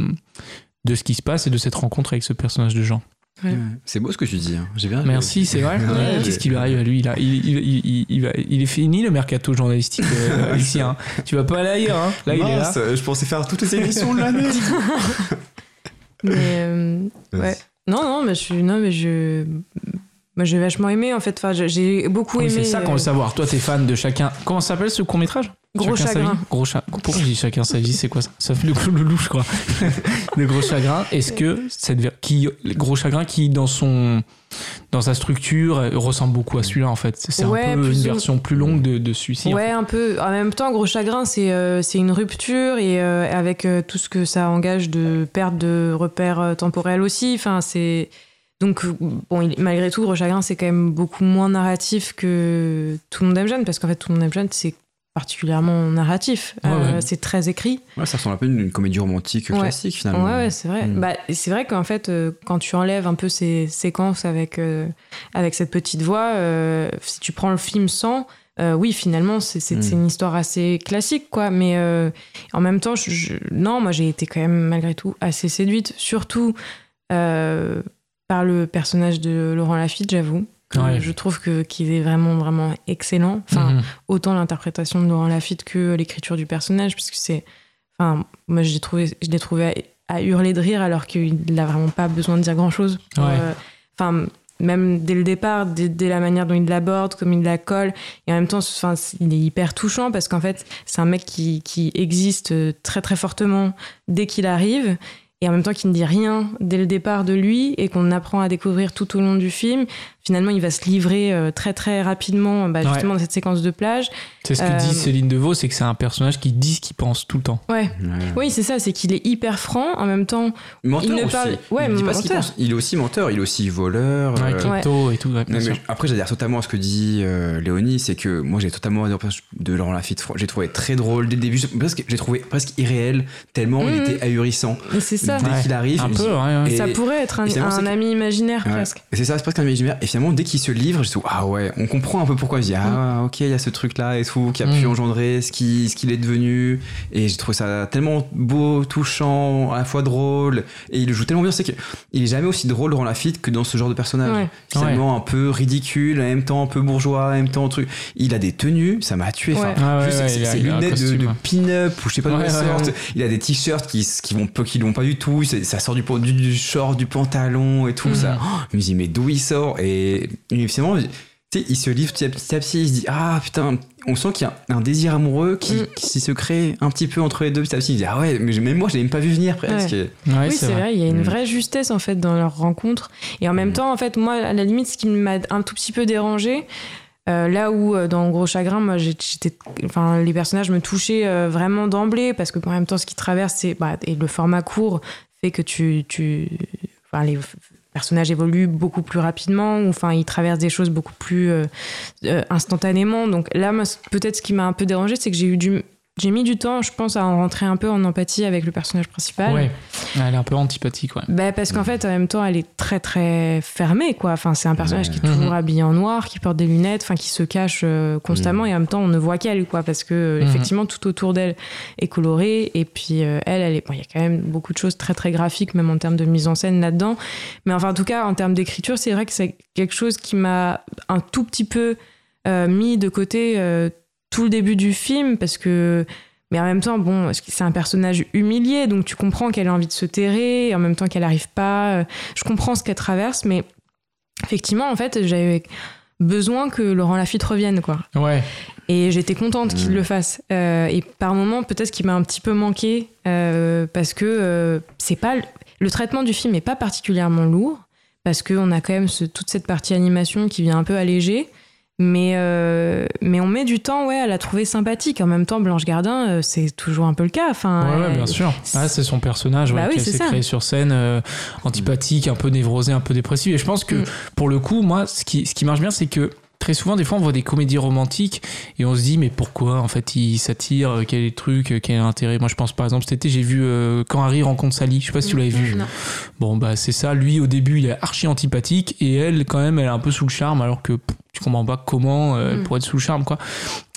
de ce qui se passe et de cette rencontre avec ce personnage de Jean. Ouais. C'est beau ce que tu dis. hein. J'ai bien. Merci, c'est vrai. Ouais, Qu'est-ce qui lui arrive à lui? Là il, il, il, il, il va- il est fini le mercato journalistique euh, ici. hein. Tu vas pas aller ailleurs. hein. Là, il est là. Mince, je pensais faire toutes les émissions de l'année. Mais euh, ouais. Non, non, mais je suis. Non, mais je. Moi, j'ai vachement aimé en fait. Enfin, j'ai- beaucoup Oui, aimé. c'est ça qu'on veut savoir. Toi, t'es fan de chacun. Comment ça s'appelle ce court métrage Gros Chacun chagrin. Gros cha- Pourquoi je dis chacun sa vie C'est quoi ça? Ça fait le clou loup, je crois. le gros chagrin. Est-ce que cette qui gros chagrin qui dans son dans sa structure euh, ressemble beaucoup à celui-là en fait? C'est Ouais, un peu une version plus longue de, de celui-ci. en Ouais, fait. un peu. En même temps, Gros Chagrin, c'est euh, c'est une rupture et euh, avec euh, tout ce que ça engage de perte de repères temporels aussi. Enfin, c'est. Donc, euh, bon, il- malgré tout, Gros Chagrin, c'est quand même beaucoup moins narratif que Tout le monde aime Jeanne, parce qu'en fait, Tout le monde aime Jeanne, c'est particulièrement narratif. Ouais, Euh, ouais. C'est très écrit. Ouais, ça ressemble un peu à une, comédie romantique classique finalement. Ouais, c'est vrai. Mm. Bah, c'est vrai qu'en fait, euh, quand tu enlèves un peu ces séquences avec, euh, avec cette petite voix, si tu prends le film sans, euh, oui, finalement, c'est Mm. c'est une histoire assez classique, quoi. Mais euh, en même temps, je- je- non, moi, j'ai été quand même, malgré tout, assez séduite, surtout euh, par le personnage de Laurent Lafitte, j'avoue. que Ouais. Je trouve que qu'il est vraiment, vraiment excellent. Enfin, Mhm. autant l'interprétation de Laurent Lafitte que l'écriture du personnage, puisque c'est. Enfin, moi, je l'ai trouvé, je l'ai trouvé à, à hurler de rire alors qu'il n'a vraiment pas besoin de dire grand chose. Ouais. Enfin, même dès le départ, dès, dès la manière dont il l'aborde, comme il la colle, et en même temps, enfin, il est hyper touchant parce qu'en fait, c'est un mec qui, qui existe euh, très très fortement dès qu'il arrive, et en même temps qui ne dit rien dès le départ de lui, et qu'on apprend à découvrir tout au long du film. Finalement, il va se livrer euh, très très rapidement, bah, Ouais. justement, dans cette séquence de plage. C'est ce que Euh, dit Céline Devaux, c'est que c'est un personnage qui dit ce qu'il pense tout le temps. Ouais, Ouais. oui, c'est ça, c'est qu'il est hyper franc, en même temps, Menteur Il ne aussi. parle- ouais, il, dit pas ce qu'il menteur. pense. il est aussi menteur, il est aussi voleur. Ouais, euh, crypto et tout. ouais, Non, mais après, j'adhère totalement à ce que dit euh, Léonie, c'est que moi j'ai totalement adoré le personnage de Laurent Lafitte. J'ai trouvé très drôle dès le début, presque, j'ai trouvé presque irréel, tellement il Mhm. était ahurissant. c'est ça. Dès Ouais. qu'il arrive, Un je me peu, dis- ouais, ouais. Et- Ça pourrait être un, ami imaginaire Ouais. presque. Et C'est ça, c'est presque un imaginaire. Et finalement, dès qu'il se livre, je dis ah ouais, on comprend un peu pourquoi. Je dis ah ok, il y a ce truc là et tout qui a pu Mm. engendrer ce qui ce qu'il est devenu. Et j'ai trouvé ça tellement beau, touchant, à la fois drôle. Et il le joue tellement bien, c'est que il est jamais aussi drôle Laurent Lafitte que dans ce genre de personnage. Ouais. Finalement un peu ridicule, en même temps un peu bourgeois, en même temps truc. Il a des tenues, ça m'a tué. Ah un lunettes de, de ouais. pin-up ou je sais pas sortent. ouais. Il a des t-shirts qui, qui vont qui vont pas du tout. Ça sort du, du, du short, du pantalon et tout ça. Oh, je me dis mais d'où il sort? Et, finalement, tu sais, il se livre petit à petit, à petit, il se dit ah putain, on sent qu'il y a un désir amoureux qui, Mm. qui se crée un petit peu entre les deux petit à petit. Il dit ah ouais, mais même moi je l'ai même pas vu venir presque. Ouais, oui, c'est vrai. il y a une Mm. vraie justesse en fait dans leur rencontre. Et en même Mm. temps, en fait, moi, à la limite, ce qui m'a un tout petit peu dérangé, euh, là où euh, dans Gros Chagrin, moi, j'étais, enfin, les personnages me touchaient euh, vraiment d'emblée parce que en même temps, ce qu'ils traversent, c'est bah, et le format court fait que tu, tu, enfin, les personnages évoluent beaucoup plus rapidement ou enfin ils traversent des choses beaucoup plus instantanément. Donc là peut-être ce qui m'a un peu dérangé c'est que j'ai eu du j'ai mis du temps je pense à en rentrer un peu en empathie avec le personnage principal Ouais. Elle est un peu antipathique, ouais. bah, parce qu'en fait, en même temps, elle est très très fermée, quoi. Enfin, c'est un personnage qui est toujours habillé en noir, qui porte des lunettes, enfin, qui se cache euh, constamment, et en même temps, on ne voit qu'elle, quoi, parce que euh, Mhm. effectivement, tout autour d'elle est coloré, et puis euh, elle, elle est, bon, il y a quand même beaucoup de choses très très graphiques, même en termes de mise en scène là-dedans. Mais enfin, en tout cas, en termes d'écriture, c'est vrai que c'est quelque chose qui m'a un tout petit peu euh, mis de côté euh, tout le début du film, parce que mais en même temps, bon, c'est un personnage humilié, donc tu comprends qu'elle a envie de se terrer, et en même temps qu'elle n'arrive pas. euh, Je comprends ce qu'elle traverse, mais effectivement, en fait, j'avais besoin que Laurent Lafitte revienne, quoi. Ouais. Et j'étais contente qu'il Mm. le fasse. Euh, et par moments, peut-être qu'il m'a un petit peu manqué, euh, parce que euh, c'est pas le traitement du film n'est pas particulièrement lourd, parce qu'on a quand même ce- toute cette partie animation qui vient un peu alléger. Mais, euh, mais on met du temps ouais, à la trouver sympathique. En même temps, Blanche Gardin, euh, c'est toujours un peu le cas. Enfin, Ouais, ouais, bien sûr. Ah, c'est son personnage ouais, Bah oui, qu'elle c'est s'est créé sur scène, euh, antipathique, un peu névrosé, un peu dépressif. Et je pense que Mm. pour le coup, moi, ce qui, ce qui marche bien, c'est que très souvent, des fois, on voit des comédies romantiques et on se dit, mais pourquoi en fait il s'attire euh, Quel est le truc euh, Quel est l'intérêt? Moi, je pense par exemple, cet été, j'ai vu euh, Quand Harry rencontre Sally. Je sais pas si tu l'avais vu. Non. Bon, bah, c'est ça. Lui, au début, il est archi antipathique et elle, quand même, elle est un peu sous le charme alors que pff, tu comprends pas comment euh, elle Mm. pourrait être sous le charme, quoi.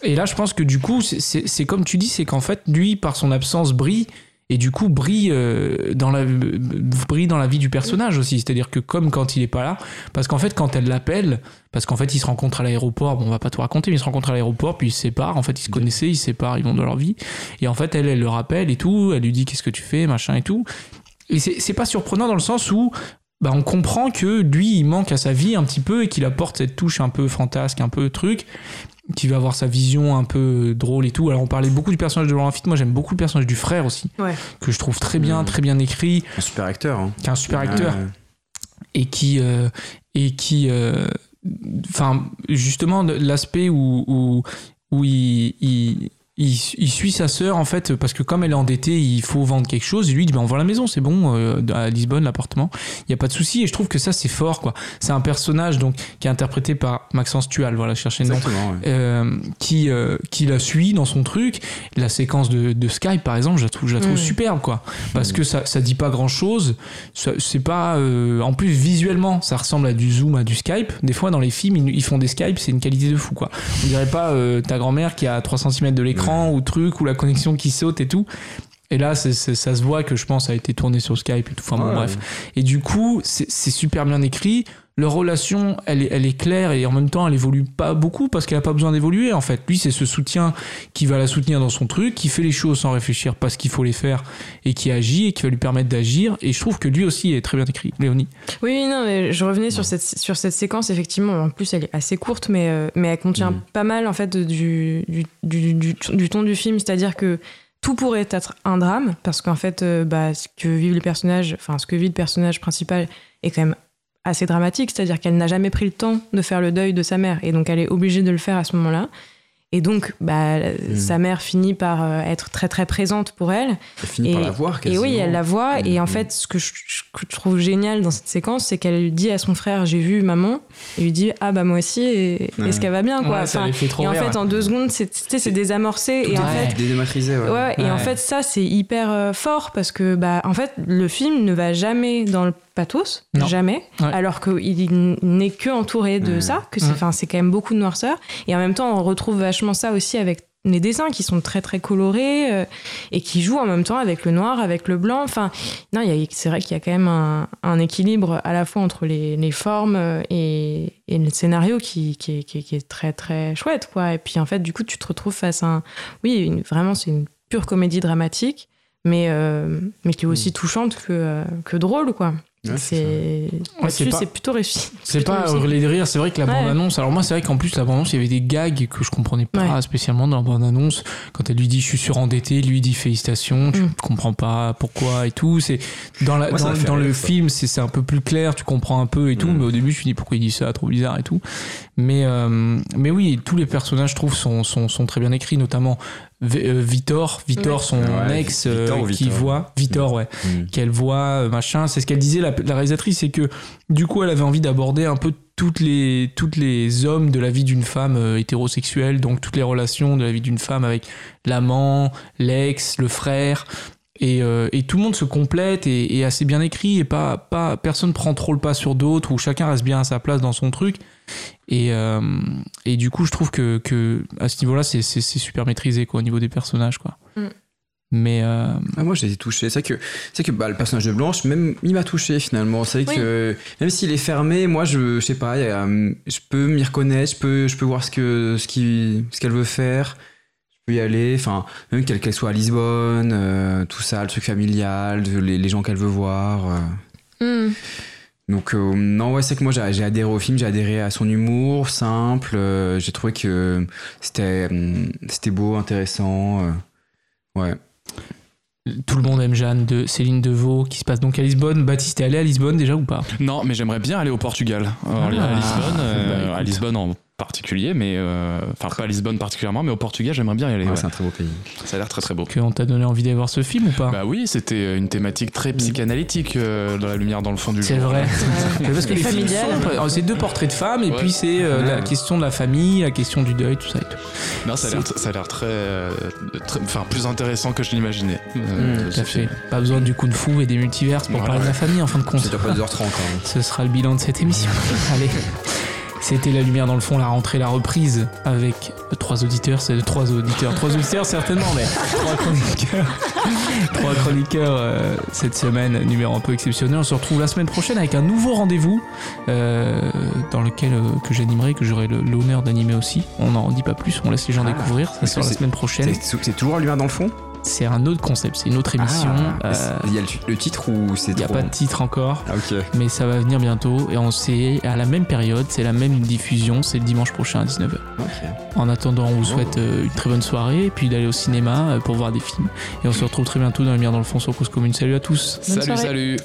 Et là, je pense que du coup, c'est comme tu dis, c'est qu'en fait, lui, par son absence, brille. Et du coup, brille, euh, dans la, brille dans la vie du personnage aussi. C'est-à-dire que comme quand il est pas là, parce qu'en fait, quand elle l'appelle, parce qu'en fait, ils se rencontrent à l'aéroport, bon, on va pas tout raconter, mais ils se rencontrent à l'aéroport, puis ils se séparent. En fait, ils se connaissaient, ils se séparent, ils vont dans leur vie. Et en fait, elle, elle le rappelle et tout, elle lui dit qu'est-ce que tu fais, machin et tout. Et c'est pas surprenant dans le sens où bah, on comprend que lui, il manque à sa vie un petit peu et qu'il apporte cette touche un peu fantasque, un peu truc, qui va avoir sa vision un peu drôle et tout. Alors on parlait beaucoup du personnage de Laurent Lafitte, moi j'aime beaucoup le personnage du frère aussi, Ouais. que je trouve très bien, Mhm. très bien écrit, Un super acteur. Hein. qui est un super acteur Ouais. et qui euh, et qui euh, enfin justement l'aspect où où, où il, il il, il suit sa sœur en fait parce que comme elle est endettée il faut vendre quelque chose et lui il dit ben on vend la maison c'est bon euh, à Lisbonne l'appartement il y a pas de souci et je trouve que ça c'est fort quoi c'est un personnage donc qui est interprété par Maxence Tual voilà chercher le nom Exactement. ouais. euh, qui, euh, qui la suit dans son truc. La séquence de, de Skype, par exemple, je la trouve, je la trouve Mm. superbe, quoi. Parce que ça, ça dit pas grand chose. C'est pas. euh, en plus, visuellement, ça ressemble à du Zoom, à du Skype. Des fois, dans les films, ils, ils font des Skype, c'est une qualité de fou, quoi. On dirait pas euh, ta grand-mère qui a 3 cm de l'écran ou truc, ou la connexion qui saute et tout. Et là, ça se voit que je pense a été tourné sur Skype et tout. Enfin, bon, Ouais. bref. Et du coup, c'est super bien écrit. Leur relation, elle est, elle est claire et en même temps, elle évolue pas beaucoup parce qu'elle a pas besoin d'évoluer en fait. Lui, c'est ce soutien qui va la soutenir dans son truc, qui fait les choses sans réfléchir parce qu'il faut les faire et qui agit et qui va lui permettre d'agir. Et je trouve que lui aussi est très bien écrit, Léonie. Oui, non, mais je revenais sur cette, sur cette séquence, effectivement. En plus, elle est assez courte, mais, euh, mais elle contient Mm. pas mal, en fait, de- du, du, du, du, du ton du film. C'est-à-dire que tout pourrait être un drame, parce qu'en fait, euh, bah, ce que vivent les personnages, enfin, ce que vit le personnage principal est quand même assez dramatique. C'est-à-dire qu'elle n'a jamais pris le temps de faire le deuil de sa mère, et donc elle est obligée de le faire à ce moment-là. Et donc, bah, sa mère finit par euh, être très très présente pour elle. Elle finit par la voir Et quasiment. oui, elle la voit. Et en fait, ce que je, ce que je trouve génial dans cette séquence, c'est qu'elle dit à son frère J'ai vu maman. Et lui dit Ah, bah moi aussi, et Ouais. est-ce qu'elle va bien quoi Ouais, ça Enfin, les fait trop Et en rire, fait, ouais. en deux secondes, c'est c'est désamorcé. Et en fait, ouais. Ouais, et en fait, ça, c'est hyper euh, fort parce que, bah, en fait, le film ne va jamais dans le pathos, Non. jamais, Ouais. alors qu'il n'est que entouré de Ouais. ça, que c'est, c'est quand même beaucoup de noirceur. Et en même temps, on retrouve vachement ça aussi avec les dessins qui sont très très colorés euh, et qui jouent en même temps avec le noir, avec le blanc. Enfin, non, il y a- c'est vrai qu'il y a quand même un, un équilibre à la fois entre les, les formes euh, et, et le scénario qui, qui, est, qui est- qui est très très chouette, quoi. Et puis en fait, du coup, tu te retrouves face à un, oui, une- vraiment, c'est une pure comédie dramatique, mais euh, mais qui est aussi touchante que que drôle, quoi. Ouais, c'est Ouais, pas- plutôt réussi. C'est pas hurler de rire, c'est vrai que la Ouais. bande-annonce. Alors, moi, c'est vrai qu'en plus, la bande-annonce, il y avait des gags que je comprenais pas Ouais. spécialement dans la bande-annonce. Quand elle lui dit je suis surendetté, lui il dit félicitations, tu Mm. comprends pas pourquoi et tout. C'est dans, la, Moi, ça dans, m'a fait dans le film, c'est c'est un peu plus clair, tu comprends un peu et tout. Mm. Mais au début, je me dit pourquoi il dit ça, trop bizarre et tout. Mais, euh, mais oui, tous les personnages, je trouve, sont, sont, sont très bien écrits, notamment euh, Vitor, Vitor, son Ouais, ex, euh, qui voit, Vitor, ouais, Mm. qu'elle voit, machin. C'est ce qu'elle disait, la, la réalisatrice, c'est que du coup, elle avait envie d'aborder un peu toutes les, toutes les hommes de la vie d'une femme hétérosexuelle, donc toutes les relations de la vie d'une femme avec l'amant, l'ex, le frère. Et, euh, et tout le monde se complète et est assez bien écrit et pas, pas personne prend trop le pas sur d'autres ou chacun reste bien à sa place dans son truc et, euh, et du coup je trouve que, que à ce niveau là c'est c'est- c'est super maîtrisé quoi au niveau des personnages quoi Mm. mais euh, Ah, moi j'ai été touché. C'est vrai que, c'est que bah, le personnage de Blanche, même il m'a touché finalement. C'est vrai Oui. que même s'il est fermé, moi je, je sais pas, a, hum, je peux m'y reconnaître, je peux, je peux voir ce que ce qui, ce qu'elle veut faire. Je peux y aller. Enfin, même qu'elle qu'elle soit à Lisbonne, euh, tout ça, le truc familial, les, les gens qu'elle veut voir. euh. Mm. Donc euh, non ouais c'est que moi j'ai adhéré au film, j'ai adhéré à son humour simple, euh, j'ai trouvé que c'était hum, c'était beau, intéressant. euh, ouais. tout le monde aime Jeanne de Céline Deveau qui se passe donc à Lisbonne Baptiste est allé à Lisbonne déjà ou pas? Non, mais j'aimerais bien aller au Portugal. Alors, Ah. à Lisbonne, euh, Bah, à Lisbonne en particulier, mais euh, enfin pas à Lisbonne particulièrement, mais au Portugal, j'aimerais bien y aller. Ouais, ouais. C'est un très beau pays. Ça a l'air très très beau. qu'on t'a donné envie d'aller voir ce film ou pas? Bah oui, c'était une thématique très psychanalytique euh, dans la lumière dans le fond du c'est vrai Ouais. parce que les films sont c'est deux portraits de femmes et Ouais. puis c'est euh, la question de la famille la question du deuil tout ça et tout Non, ça a l'air, ça a l'air très, euh, enfin plus intéressant que je l'imaginais. Euh, Tout à fait. Pas besoin du kung fu et des multiverses pour Voilà. parler de la famille en fin de compte. Ça dure pas 2h30 hein. Ce sera le bilan de cette émission. Allez. C'était la lumière dans le fond, la rentrée, la reprise avec trois auditeurs, c'est trois auditeurs, trois auditeurs certainement, mais trois chroniqueurs, trois chroniqueurs euh, cette semaine, numéro un peu exceptionnel. On se retrouve la semaine prochaine avec un nouveau rendez-vous euh, dans lequel euh, que j'animerai, que j'aurai l'honneur d'animer aussi. On n'en dit pas plus, on laisse les gens Ah. découvrir. Ça que la semaine prochaine. C'est toujours la lumière dans le fond? C'est un autre concept, c'est une autre émission. Ah, Euh, Il y a le, le titre ou c'est Il n'y a pas de titre encore. Ah, mais ça va venir bientôt et on sait à la même période, c'est la même diffusion, c'est le dimanche prochain à 19h. ok. En attendant, on vous Oh. souhaite euh, une très bonne soirée et puis d'aller au cinéma euh, pour voir des films. Et on se retrouve très bientôt dans la lumière dans le fond sur Cause Commune. Salut à tous. Bonne Salut, soirée. salut.